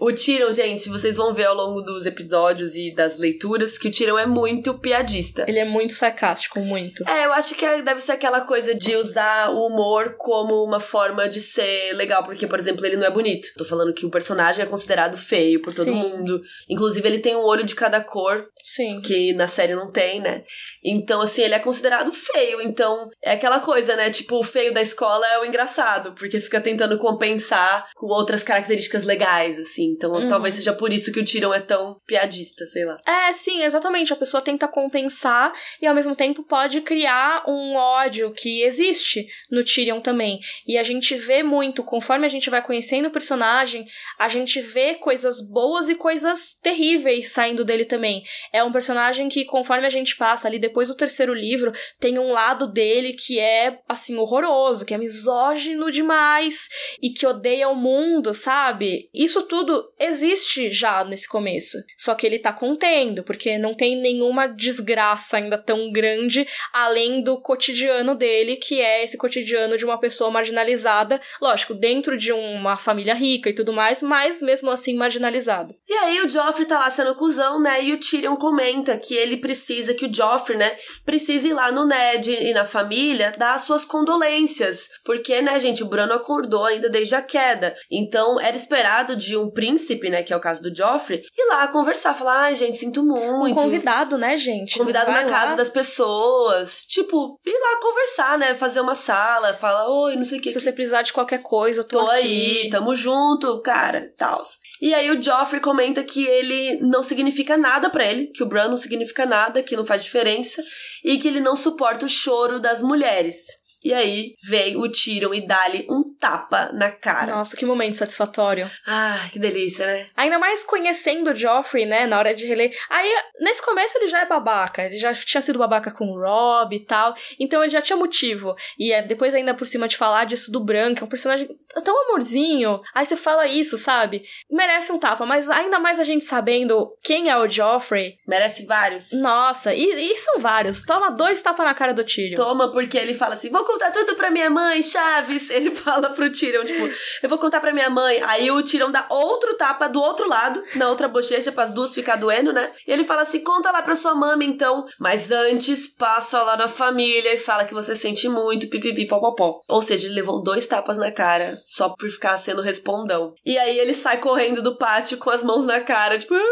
O Tyrion, gente, vocês vão ver ao longo dos episódios e das leituras que o Tyrion é muito piadista. Ele é muito sarcástico, muito. É, eu acho que é, deve ser aquela coisa de usar o humor como uma forma de ser legal, porque por exemplo, ele não é bonito. Tô falando que o personagem é considerado feio por todo Sim mundo. Inclusive, ele tem um olho de cada cor. Sim. Que na série não tem, né? Então, assim, ele é considerado feio. Então, é aquela coisa, né? Tipo, o feio da escola é o engraçado, porque fica tentando compensar com outras características legais, assim. Então, uhum. talvez seja por isso que o Tyrion é tão piadista, sei lá. É, sim, exatamente. A pessoa tenta compensar e ao mesmo tempo pode criar um ódio que existe no Tyrion também. E a gente vê muito, conforme a gente vai conhecendo o personagem, a gente vê coisas boas e coisas terríveis saindo dele também. É um personagem que, conforme a gente passa ali depois do terceiro livro, tem um lado dele que é, assim, horroroso, que é misógino demais e que odeia o mundo, sabe? Isso tudo existe já nesse começo. Só que ele tá contendo, porque não tem nenhuma desgraça ainda tão grande além do cotidiano dele, que é esse cotidiano de uma pessoa marginalizada, lógico, dentro de uma família rica e tudo mais, mas mesmo assim marginalizado. E aí o Joffrey tá lá sendo cuzão, né? E o Tyrion comenta que ele precisa, que o Joffrey, né, precisa ir lá no Ned e na família dar as suas condolências. Porque, né, gente, o Brano acordou ainda desde a queda. Então era esperado de um príncipe, né, que é o caso do Joffrey, ir lá conversar, falar, ai, gente, sinto muito. Um convidado, né, gente? Convidado na casa das pessoas. Tipo, ir lá conversar, né? Fazer uma sala, falar, oi, não sei o que. Se você precisar de qualquer coisa, eu tô, tô aqui. aí, tamo junto, cara, tals. E aí o Joffrey comenta que ele não significa nada para ele, que o Bran não significa nada, que não faz diferença e que ele não suporta o choro das mulheres. E aí vem o Tyrion e dá-lhe um tapa na cara. Nossa, que momento satisfatório. Ah, que delícia, né? Ainda mais conhecendo o Joffrey, né, na hora de reler. Aí, nesse começo ele já é babaca. Ele já tinha sido babaca com o Rob e tal. Então ele já tinha motivo. E é, depois ainda por cima de falar disso do Branco, é um personagem tão amorzinho. Aí você fala isso, sabe? Merece um tapa. Mas ainda mais a gente sabendo quem é o Joffrey. Merece vários. Nossa, e, e são vários. Toma dois tapas na cara do Tyrion. Toma, porque ele fala assim, vou contar tudo pra minha mãe, Chaves. Ele fala pro Tyrion, tipo, eu vou contar pra minha mãe. Aí o Tyrion dá outro tapa do outro lado, na outra bochecha, as duas ficar doendo, né? E ele fala assim, conta lá pra sua mãe, então. Mas antes, passa lá na família e fala que você sente muito, pipipi, popopó. Ou seja, ele levou dois tapas na cara, só por ficar sendo respondão. E aí ele sai correndo do pátio com as mãos na cara, tipo...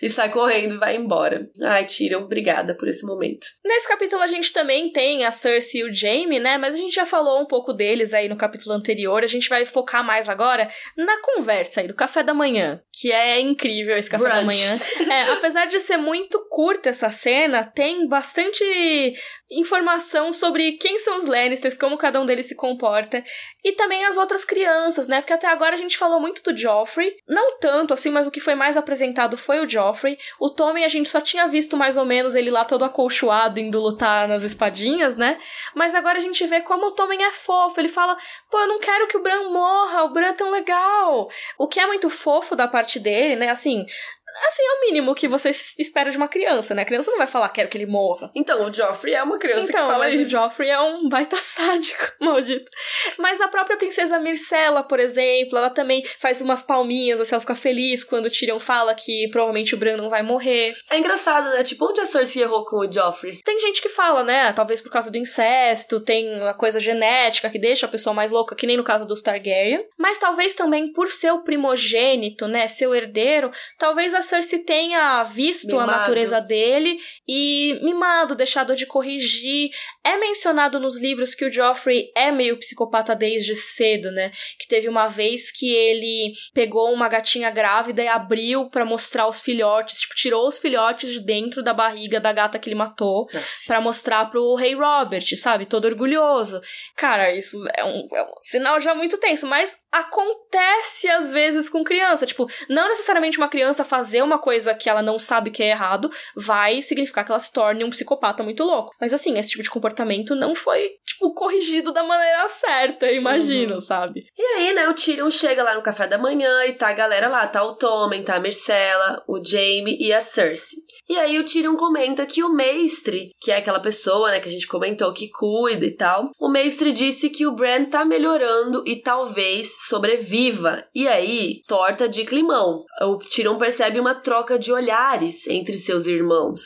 E sai correndo e vai embora. Ai, Tyrion, obrigada por esse momento. Nesse capítulo a gente também tem a Cersei e o Jaime, né? Mas a gente já falou um pouco deles aí no capítulo anterior. A gente vai focar mais agora na conversa aí do café da manhã, que é incrível esse café Brunch. da manhã. É, apesar de ser muito curta essa cena, tem bastante informação sobre quem são os Lannisters, como cada um deles se comporta, e também as outras crianças, né? Porque até agora a gente falou muito do Joffrey, não tanto assim, mas o que foi mais apresentado foi o Joffrey. O Tommy a gente só tinha visto mais ou menos ele lá todo acolchoado indo lutar nas espadinhas, né? Mas agora a gente vê como o Tommen é fofo. Ele fala: pô, eu não quero que o Bran morra, o Bran é tão legal. O que é muito fofo da parte dele, né? Assim, Assim, é o mínimo que você espera de uma criança, né? A criança não vai falar, quero que ele morra. Então, o Joffrey é uma criança então, que fala mas isso. o Joffrey é um baita sádico, maldito. Mas a própria princesa Myrcella, por exemplo, ela também faz umas palminhas, assim, ela fica feliz quando o Tyrion fala que provavelmente o Bran não vai morrer. É engraçado, né? Tipo, onde a Cersei errou com o Joffrey? Tem gente que fala, né? Talvez por causa do incesto, tem a coisa genética que deixa a pessoa mais louca, que nem no caso dos Targaryen. Mas talvez também por ser o primogênito, né? Seu herdeiro, talvez a a Cersei tenha visto Mimado. a natureza dele e mimado, deixado de corrigir. É mencionado nos livros que o Joffrey é meio psicopata desde cedo, né? Que teve uma vez que ele pegou uma gatinha grávida e abriu pra mostrar os filhotes, tipo, tirou os filhotes de dentro da barriga da gata que ele matou pra mostrar pro rei Robert, sabe? Todo orgulhoso. Cara, isso é um, é um sinal já muito tenso, mas acontece às vezes com criança. Tipo, não necessariamente uma criança fazer uma coisa que ela não sabe que é errado vai significar que ela se torne um psicopata muito louco. Mas assim, esse tipo de comportamento não foi, tipo, corrigido da maneira certa, imagino, sabe? E aí, né, o Tyrion chega lá no café da manhã e tá a galera lá, tá o Tommen, tá a Myrcella, o Jaime e a Cersei. E aí o Tyrion comenta que o mestre, que é aquela pessoa, né, que a gente comentou que cuida e tal, o mestre disse que o Bran tá melhorando e talvez sobreviva. E aí, torta de climão. O Tyrion percebe uma troca de olhares entre seus irmãos.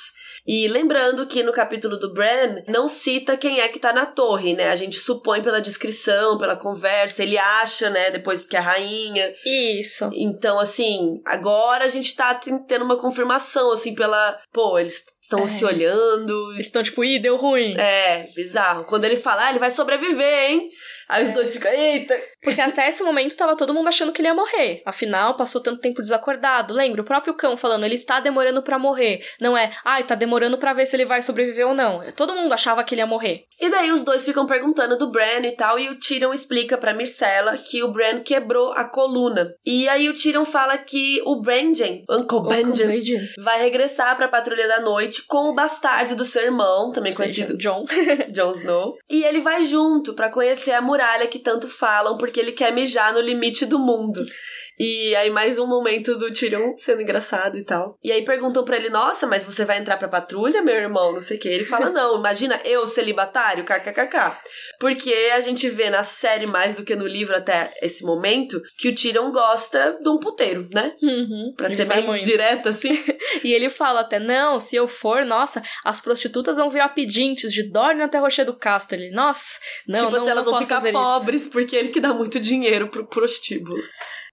E lembrando que no capítulo do Bran não cita quem é que tá na torre, né? A gente supõe pela descrição, pela conversa, ele acha, né, depois que é a rainha. Isso. Então, assim, agora a gente tá ten- tendo uma confirmação, assim, pela. Pô, eles estão É. se olhando. Eles estão tipo, ih, deu ruim. É, bizarro. Quando ele fala, ah, ele vai sobreviver, hein? Aí os dois ficam, eita. Porque até esse momento tava todo mundo achando que ele ia morrer. Afinal, passou tanto tempo desacordado. Lembra? O próprio cão falando, ele está demorando pra morrer. Não é, ai, tá demorando pra ver se ele vai sobreviver ou não. Todo mundo achava que ele ia morrer. E daí os dois ficam perguntando do Bran e tal, e o Tyrion explica pra Myrcella que o Bran quebrou a coluna. E aí o Tyrion fala que o Benjen, Uncle Benjen. vai regressar pra Patrulha da Noite com o bastardo do seu irmão, também Ou seja, conhecido John. Jon Snow. E ele vai junto pra conhecer a muralha que tanto falam, porque ele quer mijar no limite do mundo. E aí mais um momento do Tyrion sendo engraçado e tal. E aí perguntam pra ele, nossa, mas você vai entrar pra patrulha, meu irmão? Não sei o que. Ele fala, não, imagina eu celibatário, kkkk. Porque a gente vê na série mais do que no livro até esse momento, que o Tyrion gosta de um puteiro, né? Uhum. Pra Ele ser bem muito. direto assim. E ele fala até, não, se eu for, nossa, as prostitutas vão virar pedintes de Dorne até Rocher do Castro. Ele, nossa, não, tipo não, assim, elas não vão ficar fazer isso. pobres, porque é ele que dá muito dinheiro pro prostíbulo.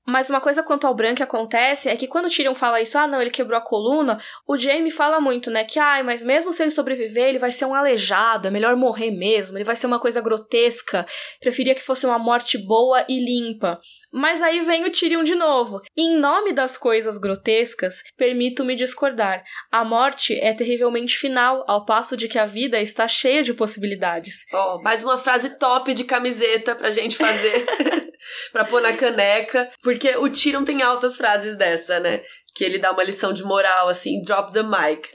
Mas uma coisa quanto ao Bran que acontece é que quando o Tyrion fala isso, ah não, ele quebrou a coluna, o Jaime fala muito, né, que ai, mas mesmo se ele sobreviver, ele vai ser um aleijado, é melhor morrer mesmo, ele vai ser uma coisa grotesca, preferia que fosse uma morte boa e limpa. Mas aí vem o Tyrion de novo. Em nome das coisas grotescas, permito-me discordar. A morte é terrivelmente final, ao passo de que a vida está cheia de possibilidades. Ó, mais uma frase top de camiseta pra gente fazer. pra pôr na caneca. Porque o Tyrion tem altas frases dessa, né? Que ele dá uma lição de moral, assim, drop the mic.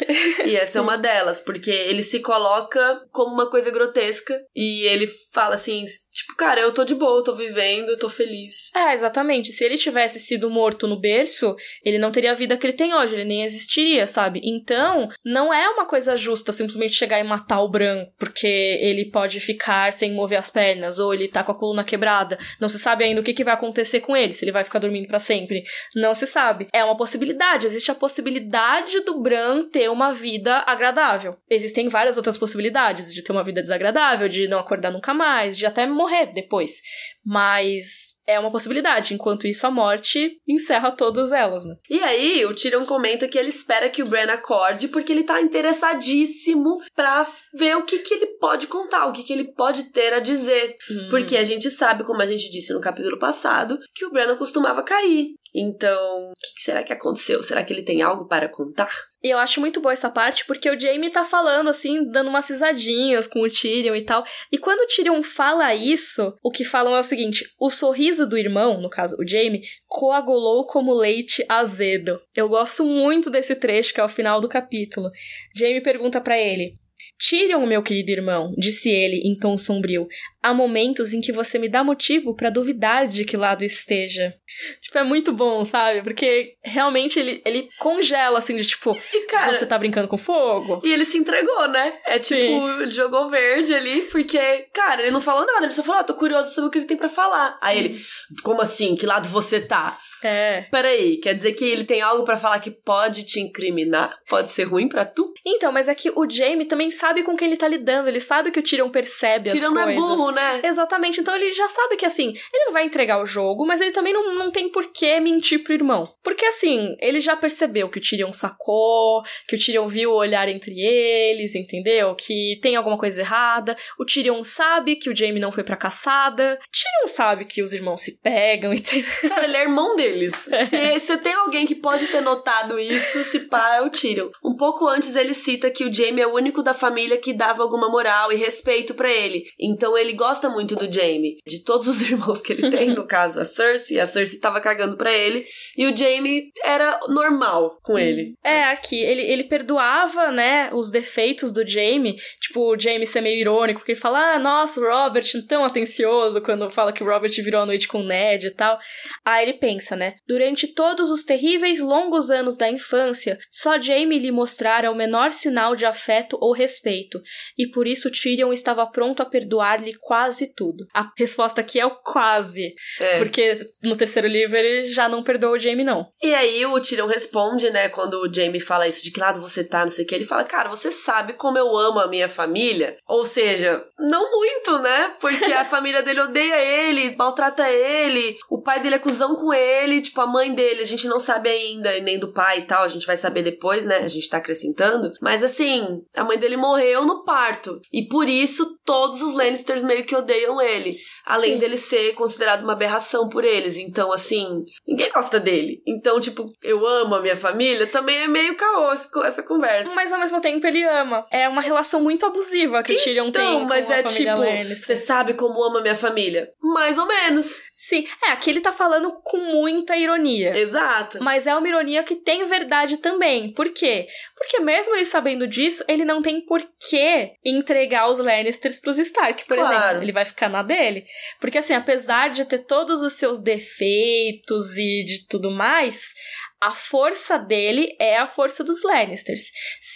E essa é uma delas, porque ele se coloca como uma coisa grotesca. E ele fala assim, tipo, cara, eu tô de boa, eu tô vivendo, eu tô feliz. É, exatamente. Se ele tivesse sido morto no berço, ele não teria a vida que ele tem hoje, ele nem existiria, sabe? Então, não é uma coisa justa simplesmente chegar e matar o Bran porque ele pode ficar sem mover as pernas ou ele tá com a coluna quebrada. Não se sabe ainda o que, que vai acontecer com ele, se ele vai ficar dormindo pra sempre. Não se sabe. É uma possibilidade. Existe a possibilidade do Bran ter uma vida agradável. Existem várias outras possibilidades de ter uma vida desagradável, de não acordar nunca mais, de até morrer depois. Mas é uma possibilidade. Enquanto isso, a morte encerra todas elas, né? E aí, o Tyrion comenta que ele espera que o Bran acorde porque ele tá interessadíssimo pra ver o que, que ele pode contar, o que, que ele pode ter a dizer. Porque a gente sabe, como a gente disse no capítulo passado, que o Bran costumava cair. Então, o que, será que aconteceu? Será que ele tem algo para contar? E eu acho muito boa essa parte, porque o Jaime tá falando, assim, dando umas risadinhas com o Tyrion e tal. E quando o Tyrion fala isso, o que falam é o seguinte: o sorriso do irmão, no caso o Jaime, coagulou como leite azedo. Eu gosto muito desse trecho, que é o final do capítulo. Jaime pergunta pra ele. Tyrion, meu querido irmão, disse ele em tom sombrio, há momentos em que você me dá motivo pra duvidar de que lado esteja. Tipo, é muito bom, sabe? Porque realmente ele, ele congela, assim, de tipo, E, cara. você tá brincando com fogo? E ele se entregou, né? É Sim. tipo, ele jogou verde ali, porque, cara, ele não falou nada, ele só falou, ah, tô curioso pra saber o que ele tem pra falar. Aí ele, como assim? Que lado você tá? É. Peraí, quer dizer que ele tem algo para falar que pode te incriminar? Pode ser ruim para tu? Então, mas é que o Jamie também sabe com quem ele tá lidando, ele sabe que o Tyrion percebe Tyrion as coisas. não é burro, né? Exatamente, então ele já sabe que assim, ele não vai entregar o jogo, mas ele também não, não tem por que mentir pro irmão. Porque assim, ele já percebeu que o Tyrion sacou, que o Tyrion viu o olhar entre eles, entendeu? Que tem alguma coisa errada. O Tyrion sabe que o Jamie não foi pra caçada. O Tyrion sabe que os irmãos se pegam, entendeu? Cara, ele é irmão deles. Se, se tem alguém que pode ter notado isso, se pá, é o Tyrion. Um pouco antes ele cita que o Jamie é o único da família que dava alguma moral e respeito para ele. Então ele gosta muito do Jamie. De todos os irmãos que ele tem, no caso a Cersei, a Cersei tava cagando pra ele. E o Jamie era normal com ele. É, aqui, ele, ele perdoava, né, os defeitos do Jamie. Tipo, o Jamie ser meio irônico, porque ele fala, ah, nossa, o Robert tão atencioso, quando fala que o Robert virou a noite com o Ned e tal. Aí ele pensa, né, durante todos os terríveis longos anos da infância, só Jamie lhe mostrara o menor sinal de afeto ou respeito, e por isso Tyrion estava pronto a perdoar-lhe quase tudo. A resposta aqui é o quase, É. porque no terceiro livro ele já não perdoa o Jamie, não. E aí o Tyrion responde, né, quando o Jamie fala isso, de que lado você tá, não sei o que, ele fala, cara, você sabe como eu amo a minha família? Ou seja, não muito, né? Porque a família dele odeia ele, maltrata ele, o pai dele é cuzão com ele, tipo, a mãe dele, a gente não sabe ainda, nem do pai e tal, a gente vai saber depois, né? A gente tá acrescentando. Mas assim, a mãe dele morreu no parto. E por isso todos os Lannisters meio que odeiam ele. Além Sim. dele ser considerado uma aberração por eles. Então, assim, ninguém gosta dele. Então, tipo, eu amo a minha família, também é meio caótico essa conversa. Mas ao mesmo tempo ele ama. É uma relação muito abusiva que o Tyrion tem Então, mas a é família tipo, Lannister. você sabe como ama minha família? Mais ou menos. Sim, é, aqui ele tá falando com muita ironia. Exato. Mas é uma ironia que tem verdade também. Por quê? Porque mesmo ele sabendo disso, ele não tem por que entregar os Lannisters pros Stark, por Claro. exemplo. Ele vai ficar na dele. Porque assim, apesar de ter todos os seus defeitos e de tudo mais, a força dele é a força dos Lannisters.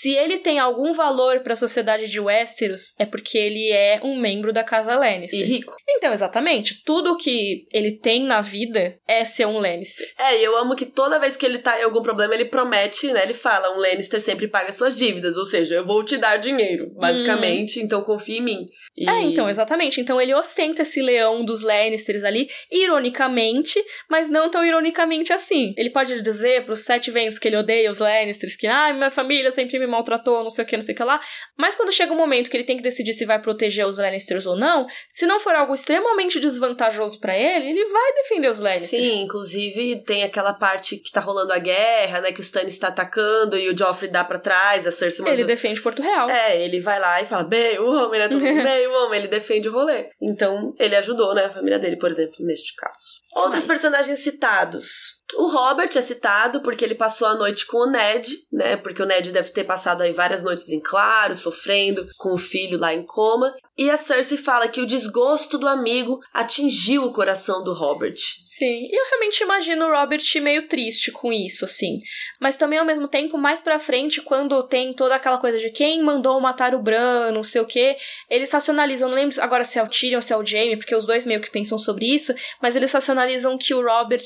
Se ele tem algum valor para a sociedade de Westeros, é porque ele é um membro da casa Lannister. E rico. Então, exatamente, tudo que ele tem na vida é ser um Lannister. É, e eu amo que toda vez que ele tá em algum problema, ele promete, né? Ele fala, um Lannister sempre paga suas dívidas, ou seja, eu vou te dar dinheiro, basicamente, então confia em mim. E- É, então, exatamente. Então ele ostenta esse leão dos Lannisters ali, ironicamente, mas não tão ironicamente assim. Ele pode dizer pros sete ventos que ele odeia os Lannisters, que, ah, minha família sempre me maltratou, não sei o que, não sei o que lá. Mas quando chega um momento que ele tem que decidir se vai proteger os Lannisters ou não, se não for algo extremamente desvantajoso pra ele, ele vai defender os Lannisters. Sim, inclusive tem aquela parte que tá rolando a guerra, né? Que o Stannis tá atacando e o Joffrey dá pra trás, a Cersei manda... Ele defende Porto Real. É, ele vai lá e fala, bem, o homem, né? Todo mundo, bem, o homem, ele defende o rolê. Então, ele ajudou, né, a família dele, por exemplo, neste caso. Outros personagens citados. O Robert é citado porque ele passou a noite com o Ned, né? Porque o Ned deve ter passado aí várias noites em claro, sofrendo com o filho lá em coma. E a Cersei fala que o desgosto do amigo atingiu o coração do Robert. Sim, eu realmente imagino o Robert meio triste com isso, assim. Mas também, ao mesmo tempo, mais pra frente, quando tem toda aquela coisa de quem mandou matar o Bran, não sei o quê, eles racionalizam, não lembro agora se é o Tyrion ou se é o Jaime, porque os dois meio que pensam sobre isso, mas eles racionalizam que o Robert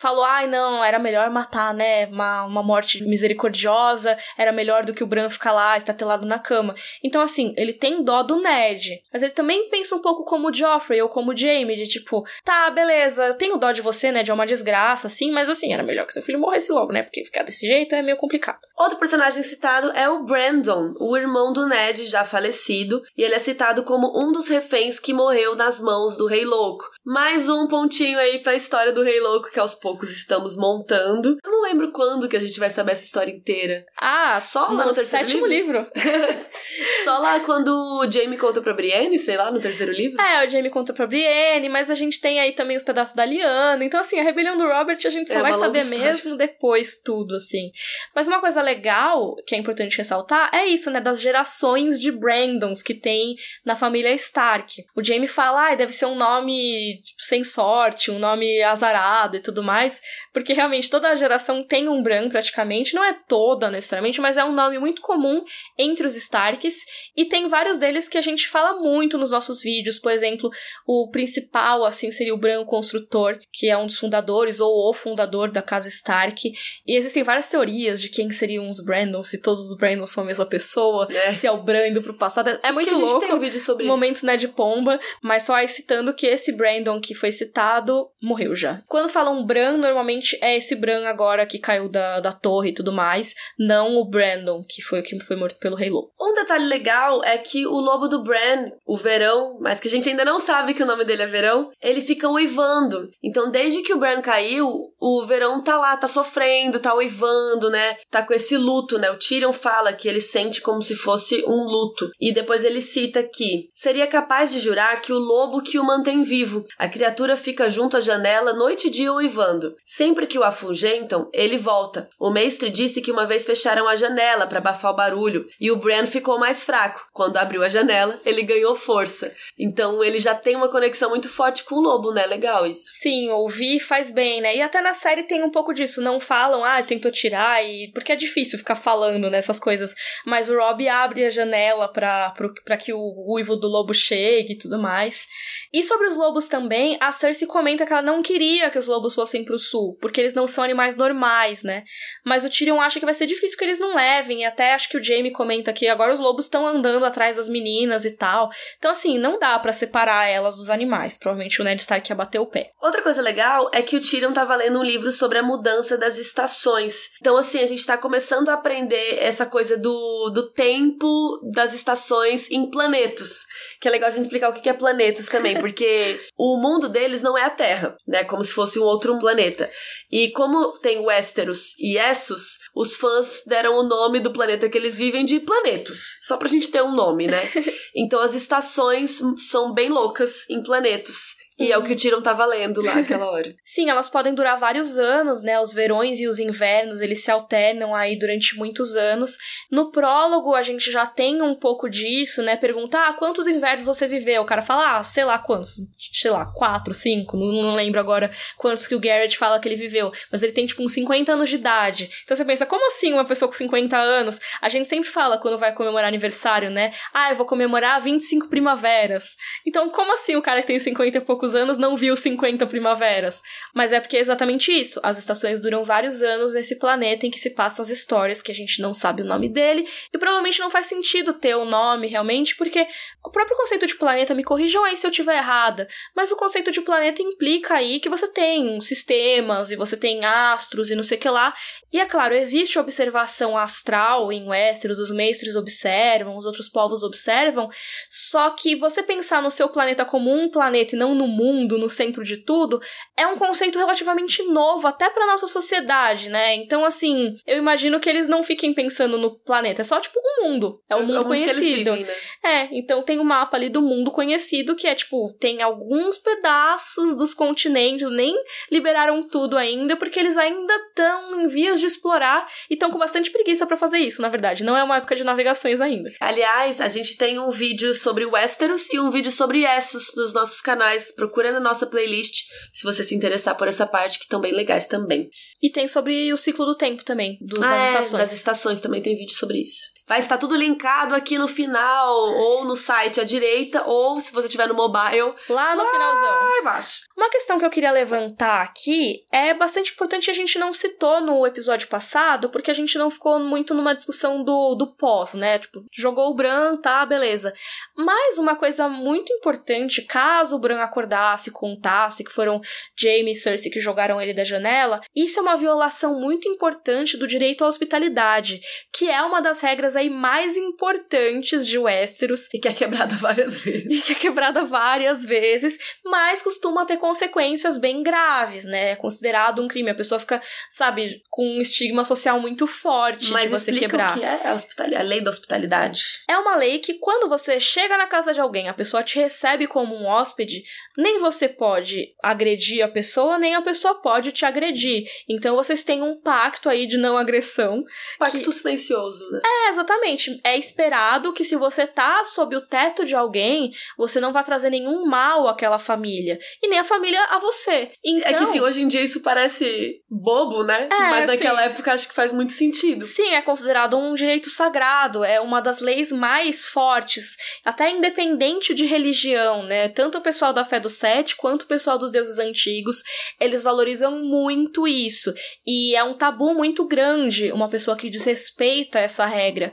falou, ai não, era melhor matar, né, uma, uma morte misericordiosa, era melhor do que o Bran ficar lá, estatelado na cama. Então, assim, ele tem dó do Ned, mas ele também pensa um pouco como o Joffrey ou como o Jaime, de tipo, tá, beleza, eu tenho dó de você, Ned, é uma desgraça, assim, mas assim, era melhor que seu filho morresse logo, né, porque ficar desse jeito é meio complicado. Outro personagem citado é o Brandon, o irmão do Ned já falecido, e ele é citado como um dos reféns que morreu nas mãos do Rei Louco. Mais um pontinho aí pra história do Rei Louco que aos poucos estamos montando. Eu não lembro quando que a gente vai saber essa história inteira. Ah, Só no, lá no sétimo livro. Só lá quando o Jaime conta pra Brienne, sei lá, no terceiro livro. É, o Jaime conta pra Brienne, mas a gente tem aí também os pedaços da Lyanna. Então, assim, a rebelião do Robert a gente só É vai saber mesmo depois tudo, assim. Mas uma coisa legal, que é importante ressaltar, é isso, né? Das gerações de Brandons que tem na família Stark. O Jaime fala, ah, deve ser um nome tipo, sem sorte, um nome azarado e tudo mais. Porque realmente toda a geração tem um Bran praticamente. Não é toda necessariamente, mas é um nome muito comum entre os Starks. E tem vários deles que a gente gente fala muito nos nossos vídeos, por exemplo, o principal, assim, seria o Bran Construtor, que é um dos fundadores, ou o fundador da casa Stark. E existem várias teorias de quem seriam os Brandon, se todos os Brandon são a mesma pessoa, é. se é o Bran indo pro passado. É Acho muito louco. Tem um vídeo sobre Momentos, isso. né, de pomba, mas só aí citando que esse Brandon que foi citado morreu já. Quando falam Bran, normalmente é esse Bran agora que caiu da, da torre e tudo mais, não o Brandon, que foi o que foi morto pelo Rei Lobo. Um detalhe legal é que o lobo do Bran, o Verão, mas que a gente ainda não sabe que o nome dele é Verão, ele fica uivando. Então, desde que o Bran caiu, o Verão tá lá, tá sofrendo, tá uivando, né? Tá com esse luto, né? O Tyrion fala que ele sente como se fosse um luto. E depois ele cita que seria capaz de jurar que o lobo que o mantém vivo. A criatura fica junto à janela noite e dia uivando. Sempre que o afugentam, ele volta. O mestre disse que uma vez fecharam a janela para abafar o barulho e o Bran ficou mais fraco. Quando abriu a janela, ele ganhou força. Então ele já tem uma conexão muito forte com o lobo, né? Legal isso. Sim, ouvir faz bem, né? E até na série tem um pouco disso. Não falam, ah, tentou tirar, e porque é difícil ficar falando nessas coisas. Mas o Rob abre a janela pra, pra que o uivo do lobo chegue e tudo mais. E sobre os lobos também, a Cersei comenta que ela não queria que os lobos fossem pro sul, porque eles não são animais normais, né? Mas o Tyrion acha que vai ser difícil que eles não levem, e até acho que o Jaime comenta que agora os lobos estão andando atrás das meninas e tal. Então, assim, não dá para separar elas dos animais. Provavelmente o Ned Stark ia bater o pé. Outra coisa legal é que o Tyrion tava lendo um livro sobre a mudança das estações. Então, assim, a gente tá começando a aprender essa coisa do, do tempo das estações em planetos. Que é legal a gente explicar o que é planetos também, porque o mundo deles não é a Terra, né? Como se fosse um outro planeta. E como tem Westeros e Essos, os fãs deram o nome do planeta que eles vivem de planetos. Só pra gente ter um nome, né? Então as estações são bem loucas em planetos. E é o que o Tyrion tava lendo lá naquela hora. Sim, elas podem durar vários anos, né? Os verões e os invernos, eles se alternam aí durante muitos anos. No prólogo, a gente já tem um pouco disso, né? Perguntar ah, quantos invernos você viveu. O cara fala, ah, sei lá quantos. Sei lá, quatro, cinco. Não, não lembro agora quantos que o Garrett fala que ele viveu. Mas ele tem, tipo, uns 50 anos de idade. Então você pensa, como assim uma pessoa com 50 anos? A gente sempre fala quando vai comemorar aniversário, né? Ah, eu vou comemorar 25 primaveras. Então, como assim o cara que tem 50 e pouco poucos anos não viu 50 primaveras. Mas é porque é exatamente isso. As estações duram vários anos nesse planeta em que se passam as histórias que a gente não sabe o nome dele. E provavelmente não faz sentido ter o nome realmente, porque o próprio conceito de planeta, me corrijam aí se eu estiver errada, mas o conceito de planeta implica aí que você tem sistemas e você tem astros e não sei o que lá. E é claro, existe observação astral em Westeros, os mestres observam, os outros povos observam, só que você pensar no seu planeta como um planeta e não no mundo, no centro de tudo, é um conceito relativamente novo até para nossa sociedade, né? Então, assim, eu imagino que eles não fiquem pensando no planeta, é só tipo um mundo, é o um mundo, é conhecido. Vivem, né? É, então tem um mapa ali do mundo conhecido que é tipo, tem alguns pedaços dos continentes, nem liberaram tudo ainda, porque eles ainda estão em vias de explorar e estão com bastante preguiça para fazer isso, na verdade. Não é uma época de navegações ainda. Aliás, a gente tem um vídeo sobre Westeros e um vídeo sobre Essos nos nossos canais procura na nossa playlist se você se interessar por essa parte, que estão bem legais também. E tem sobre o ciclo do tempo também, do, ah, das é, estações. Das estações também tem vídeo sobre isso. Vai estar tudo linkado aqui no final, ou no site à direita, ou se você tiver no mobile. Lá no lá finalzão. embaixo. Uma questão que eu queria levantar aqui é bastante importante a gente não citou no episódio passado, porque a gente não ficou muito numa discussão do, do pós, né? Tipo, jogou o Bran, tá, beleza. Mas uma coisa muito importante, caso o Bran acordasse, contasse que foram Jaime e Cersei que jogaram ele da janela, isso é uma violação muito importante do direito à hospitalidade, que é uma das regras aí mais importantes de Westeros. E que é quebrada várias vezes. E que é quebrada várias vezes, mas costuma ter consequências bem graves, né? É considerado um crime. A pessoa fica, sabe, com um estigma social muito forte mas de você quebrar. o que é a, hospitalidade, a lei da hospitalidade? É uma lei que quando você chega na casa de alguém, a pessoa te recebe como um hóspede, nem você pode agredir a pessoa, nem a pessoa pode te agredir. Então vocês têm um pacto aí de não agressão. Pacto que... silencioso, né? É, exatamente exatamente. É esperado que se você tá sob o teto de alguém, você não vai trazer nenhum mal àquela família. E nem a família a você. Então, É que assim, hoje em dia isso parece bobo, né? É, Mas naquela sim. época acho que faz muito sentido. Sim, é considerado um direito sagrado, é uma das leis mais fortes, até independente de religião, né? Tanto o pessoal da fé do Sete quanto o pessoal dos deuses antigos, eles valorizam muito isso. E é um tabu muito grande uma pessoa que desrespeita essa regra.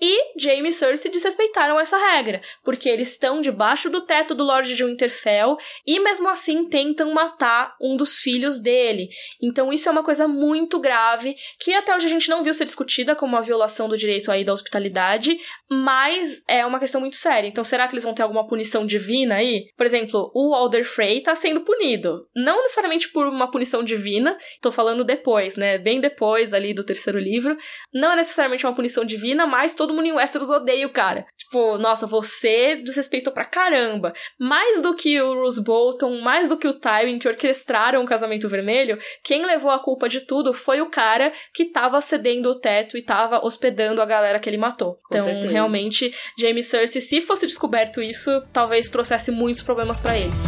E Jaime e Cersei desrespeitaram essa regra, porque eles estão debaixo do teto do Lorde de Winterfell e mesmo assim tentam matar um dos filhos dele. Então isso é uma coisa muito grave que até hoje a gente não viu ser discutida como uma violação do direito aí da hospitalidade, mas é uma questão muito séria. Então será que eles vão ter alguma punição divina aí? Por exemplo, o Alder Frey tá sendo punido, não necessariamente por uma punição divina, tô falando depois, né, bem depois ali do terceiro livro, não é necessariamente uma punição divina, mas todo mundo em Westeros odeia o cara. Tipo, nossa, você desrespeitou pra caramba. Mais do que o Roose Bolton, mais do que o Tywin que orquestraram o casamento vermelho, quem levou a culpa de tudo foi o cara que tava cedendo o teto e tava hospedando a galera que ele matou. Com então, certeza. realmente, Jaime Cersei, se fosse descoberto isso, talvez trouxesse muitos problemas pra eles.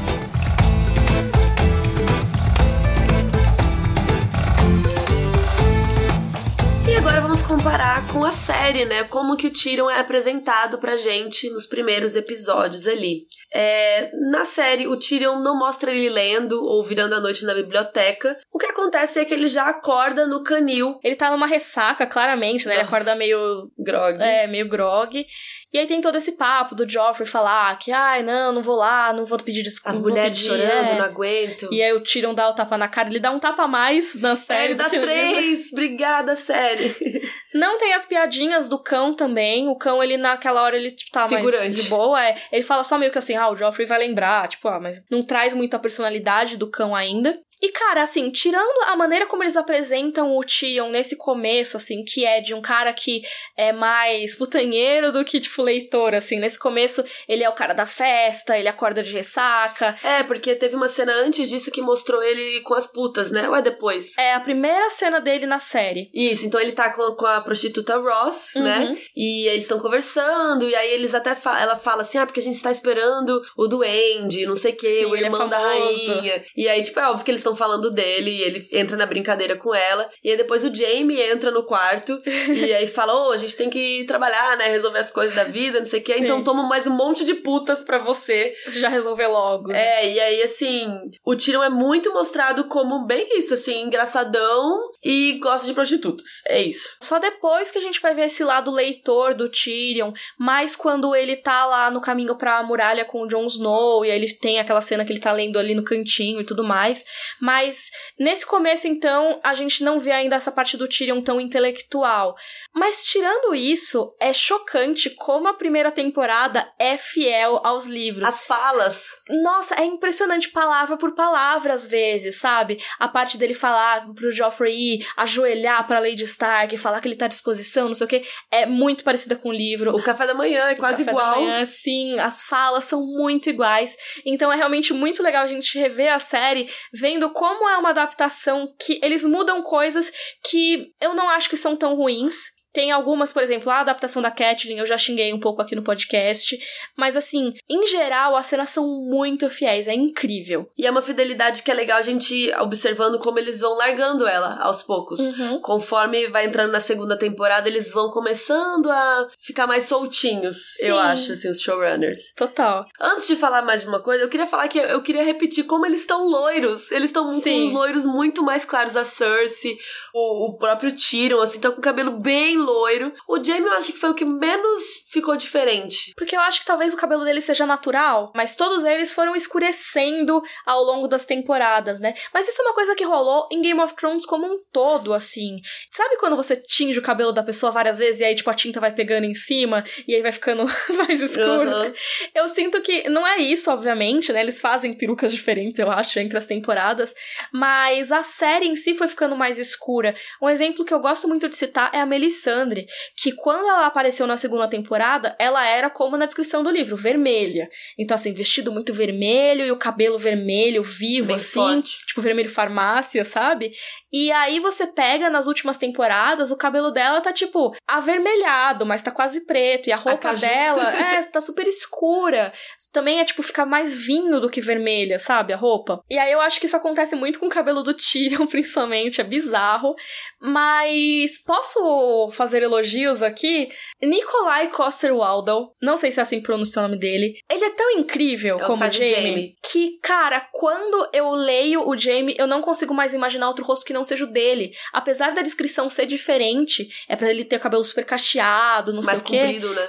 Comparar com a série, né? Como que o Tyrion é apresentado pra gente nos primeiros episódios ali. É, na série, o Tyrion não mostra ele lendo ou virando a noite na biblioteca. O que acontece é que ele já acorda no canil, Ele tá numa ressaca, claramente, né? Ele Nossa. acorda meio grog. É, meio grog. E aí tem todo esse papo do Joffrey falar que, ai, não, não vou lá, não vou pedir desculpa. As mulheres pedir, chorando, é. não aguento. E aí o Tyrion dá o tapa na cara, ele dá um tapa a mais na É, série. ele dá três! Obrigada, série! Não tem as piadinhas do cão também. O cão, ele naquela hora, ele tipo, tá mais Figurante. de boa. É. Ele fala só meio que assim, ah, o Joffrey vai lembrar. Tipo, ah, mas não traz muito a personalidade do cão ainda. E, cara, assim, tirando a maneira como eles apresentam o Tion nesse começo, assim, que é de um cara que é mais putanheiro do que, tipo, leitor, assim. Nesse começo, ele é o cara da festa, ele acorda de ressaca. É, porque teve uma cena antes disso que mostrou ele com as putas, né? Ou é depois? É a primeira cena dele na série. Isso, então ele tá com, com a prostituta Ross, Uhum. né? E eles estão conversando, e aí eles até fa ela fala assim: ah, porque a gente tá esperando o duende, não sei o quê, Sim, o ele é irmão da famoso. rainha. E aí, tipo, é óbvio que eles estão falando dele, e ele entra na brincadeira com ela. E aí depois o Jamie entra no quarto e aí fala: ô, a gente tem que trabalhar, né? Resolver as coisas da vida, não sei o quê. Sim. Então toma mais um monte de putas pra você. Já resolver logo. É, e aí, assim, o Tyrion é muito mostrado como bem isso, assim, engraçadão e gosta de prostitutas. É isso. Só depois que a gente vai ver esse lado leitor do Tyrion, mais quando ele tá lá no caminho pra muralha com o Jon Snow, e aí ele tem aquela cena que ele tá lendo ali no cantinho e tudo mais. Mas nesse começo, então, a gente não vê ainda essa parte do Tyrion tão intelectual. Mas tirando isso, é chocante como a primeira temporada é fiel aos livros. As falas. Nossa, é impressionante palavra por palavra às vezes, sabe? A parte dele falar pro Joffrey ir, ajoelhar pra Lady Stark, falar que ele tá à disposição, não sei o que, é muito parecida com o livro. O café da manhã é quase igual. Manhã, sim, as falas são muito iguais. Então é realmente muito legal a gente rever a série, vendo como é uma adaptação que eles mudam coisas que eu não acho que são tão ruins. Tem algumas, por exemplo, a adaptação da Catelyn, eu já xinguei um pouco aqui no podcast. Mas, assim, em geral, as cenas são muito fiéis, é incrível. E é uma fidelidade que é legal a gente ir observando como eles vão largando ela aos poucos. Uhum. Conforme vai entrando na segunda temporada, eles vão começando a ficar mais soltinhos, Sim. eu acho, assim, os showrunners. Total. Antes de falar mais de uma coisa, eu queria falar que eu queria repetir como eles estão loiros. Eles estão com os loiros muito mais claros. A Cersei, o, o próprio Tyrion, assim, estão com o cabelo bem loiro. O Jaime eu acho que foi o que menos ficou diferente. Porque eu acho que talvez o cabelo dele seja natural, mas todos eles foram escurecendo ao longo das temporadas, né? Mas isso é uma coisa que rolou em Game of Thrones como um todo, assim. Sabe quando você tinge o cabelo da pessoa várias vezes e aí, tipo, a tinta vai pegando em cima e aí vai ficando mais escuro? Aham. Eu sinto que não é isso, obviamente, né? Eles fazem perucas diferentes, eu acho, entre as temporadas, mas a série em si foi ficando mais escura. Um exemplo que eu gosto muito de citar é a Melisandre, Melisandre, que quando ela apareceu na segunda temporada, ela era como na descrição do livro, vermelha. Então, assim, vestido muito vermelho e o cabelo vermelho, vivo, Bem assim. forte. Tipo, vermelho farmácia, sabe? E aí você pega nas últimas temporadas, o cabelo dela tá, tipo, avermelhado, mas tá quase preto. E a roupa caju. dela, é, tá super escura. Também é, tipo, fica mais vinho do que vermelha, sabe? A roupa. E aí eu acho que isso acontece muito com o cabelo do Tyrion, principalmente. É bizarro. Mas posso fazer elogios aqui? Nikolai Coster-Waldau, não sei se é assim que pronuncia o nome dele. Ele é tão incrível É o como Jamie, Jaime. que, cara, quando eu leio o Jamie, eu não consigo mais imaginar outro rosto que não seja o dele. Apesar da descrição ser diferente, é pra ele ter o cabelo super cacheado, não Mais sei o quê. comprido, né?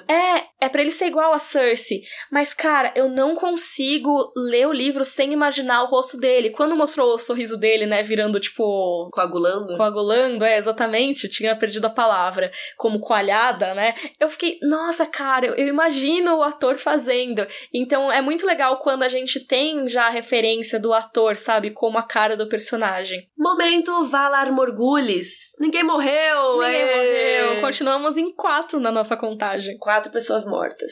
É, é pra ele ser igual a Cersei. Mas, cara, eu não consigo ler o livro sem imaginar o rosto dele. Quando mostrou o sorriso dele, né, virando, tipo, Coagulando. coagulando, é, exatamente, tinha perdido a palavra, como coalhada, né? Eu fiquei, nossa, cara, eu, eu imagino o ator fazendo. Então é muito legal quando a gente tem já a referência do ator, sabe? Como a cara do personagem. Momento Valar Morgulis. Ninguém morreu. Ninguém ê! morreu. Continuamos em quatro na nossa contagem. Quatro pessoas mortas.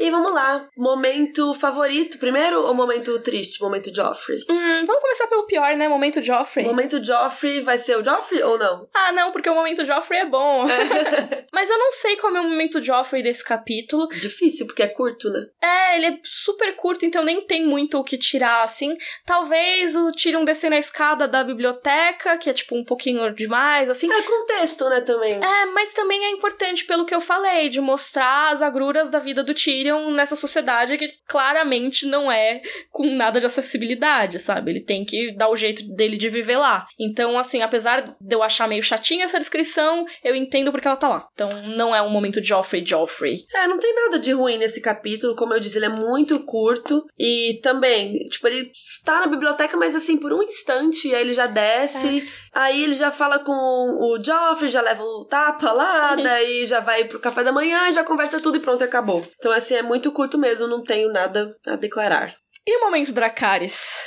E vamos lá. Momento favorito primeiro ou momento triste? Momento Joffrey? Hum, vamos começar pelo pior, né? Momento Joffrey. Momento Joffrey vai ser o Joffrey ou não? Ah, não, porque o momento Joffrey é bom. Mas eu não sei qual é o momento Joffrey desse capítulo. Difícil, porque é curto, né? É, ele é super curto, então nem tem muito o que tirar, assim. Talvez o Tyrion descendo a escada da biblioteca, que é tipo um pouquinho demais, assim. É contexto, né, também. É, mas também é importante pelo que eu falei, de mostrar as agruras da vida do Tyrion nessa sociedade que claramente não é com nada de acessibilidade, sabe? Ele tem que dar o jeito dele de viver lá. Então, assim, apesar de eu achar meio chatinha essa descrição, eu entendo porque ela tá lá. Então, não é um momento Joffrey Joffrey. É, não tem nada de ruim nesse capítulo, como eu disse, ele é muito curto e também, tipo, ele está na biblioteca, mas assim, por um instante, e aí ele já desce, aí ele já fala com o Joffrey, já leva o tapa lá, daí já vai pro café da manhã, já conversa tudo e pronto, acabou. Então, assim, é muito curto mesmo, não tenho nada a declarar. E o momento Dracarys?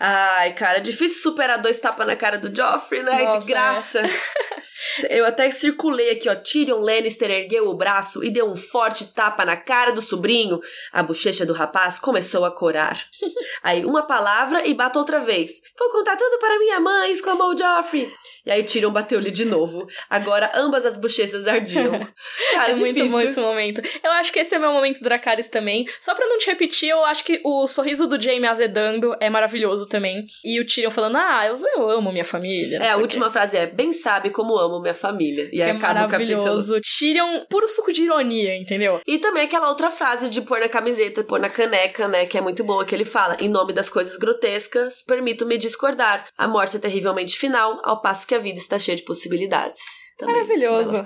Ai, cara, é difícil superar dois tapas na cara do Joffrey, né? Nossa, de graça. Eu até circulei aqui, ó. Tyrion Lannister ergueu o braço e deu um forte tapa na cara do sobrinho. A bochecha do rapaz começou a corar. Aí, uma palavra e bata outra vez. Vou contar tudo para minha mãe, exclamou Joffrey. E aí, Tyrion bateu-lhe de novo. Agora, ambas as bochechas ardiam. Cara, é muito bom esse momento. Eu acho que esse é meu momento Dracarys também. Só pra não te repetir, eu acho que o sorriso do Jaime azedando é maravilhoso também. E o Tyrion falando, ah, eu, eu amo minha família. É, a última frase é: Bem sabe como amo minha família. E aí é acaba o capítulo. maravilhoso. Tyrion, puro suco de ironia, entendeu? E também aquela outra frase de pôr na camiseta, pôr na caneca, né? Que é muito boa, que ele fala: Em nome das coisas grotescas, permito-me discordar. A morte é terrivelmente final, ao passo que a vida está cheia de possibilidades. Também, Maravilhoso.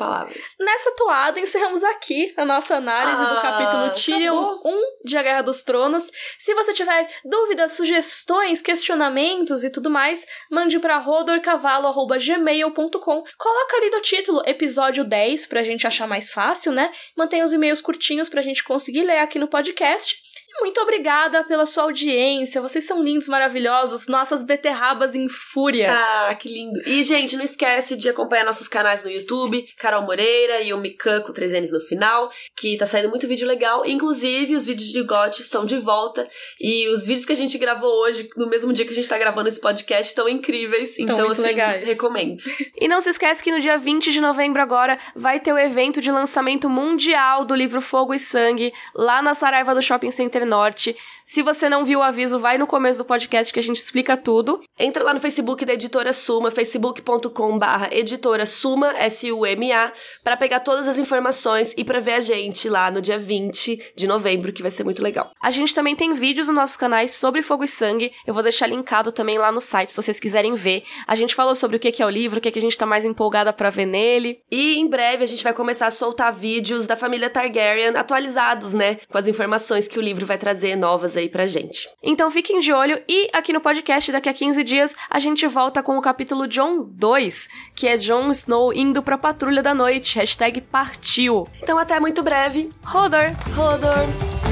Nessa toada, encerramos aqui a nossa análise do Ah, capítulo Tyrion acabou. 1 de A Guerra dos Tronos. Se você tiver dúvidas, sugestões, questionamentos e tudo mais, mande para rodorcavalo.gmail.com. Coloca ali no título episódio 10 pra gente achar mais fácil, né? Mantenha os e-mails curtinhos pra gente conseguir ler aqui no podcast. Muito obrigada pela sua audiência. Vocês são lindos, maravilhosos, nossas beterrabas em fúria. Ah, que lindo. E, gente, não esquece de acompanhar nossos canais no YouTube, Carol Moreira e o Mikan com 3 N's no final, que tá saindo muito vídeo legal. Inclusive, os vídeos de GOT estão de volta. E os vídeos que a gente gravou hoje, no mesmo dia que a gente tá gravando esse podcast, estão incríveis. Tão então, assim, legais. recomendo. E não se esquece que no dia 20 de novembro agora vai ter o evento de lançamento mundial do livro Fogo e Sangue lá na Saraiva do Shopping Center Norte. Se você não viu o aviso, vai no começo do podcast que a gente explica tudo. Entra lá no Facebook da Editora Suma, facebook.com barra editora Suma, S-U-M-A, pra pegar todas as informações e pra ver a gente lá no dia 20 de novembro, que vai ser muito legal. A gente também tem vídeos nos nossos canais sobre Fogo e Sangue. Eu vou deixar linkado também lá no site, se vocês quiserem ver. A gente falou sobre o que é o livro, o que que a gente tá mais empolgada pra ver nele. E em breve a gente vai começar a soltar vídeos da família Targaryen atualizados, né? Com as informações que o livro vai trazer novas aí pra gente. Então fiquem de olho e aqui no podcast daqui a 15 dias a gente volta com o capítulo John 2, que é Jon Snow indo pra Patrulha da Noite, hashtag partiu. Então até muito breve. Rodor! Rodor!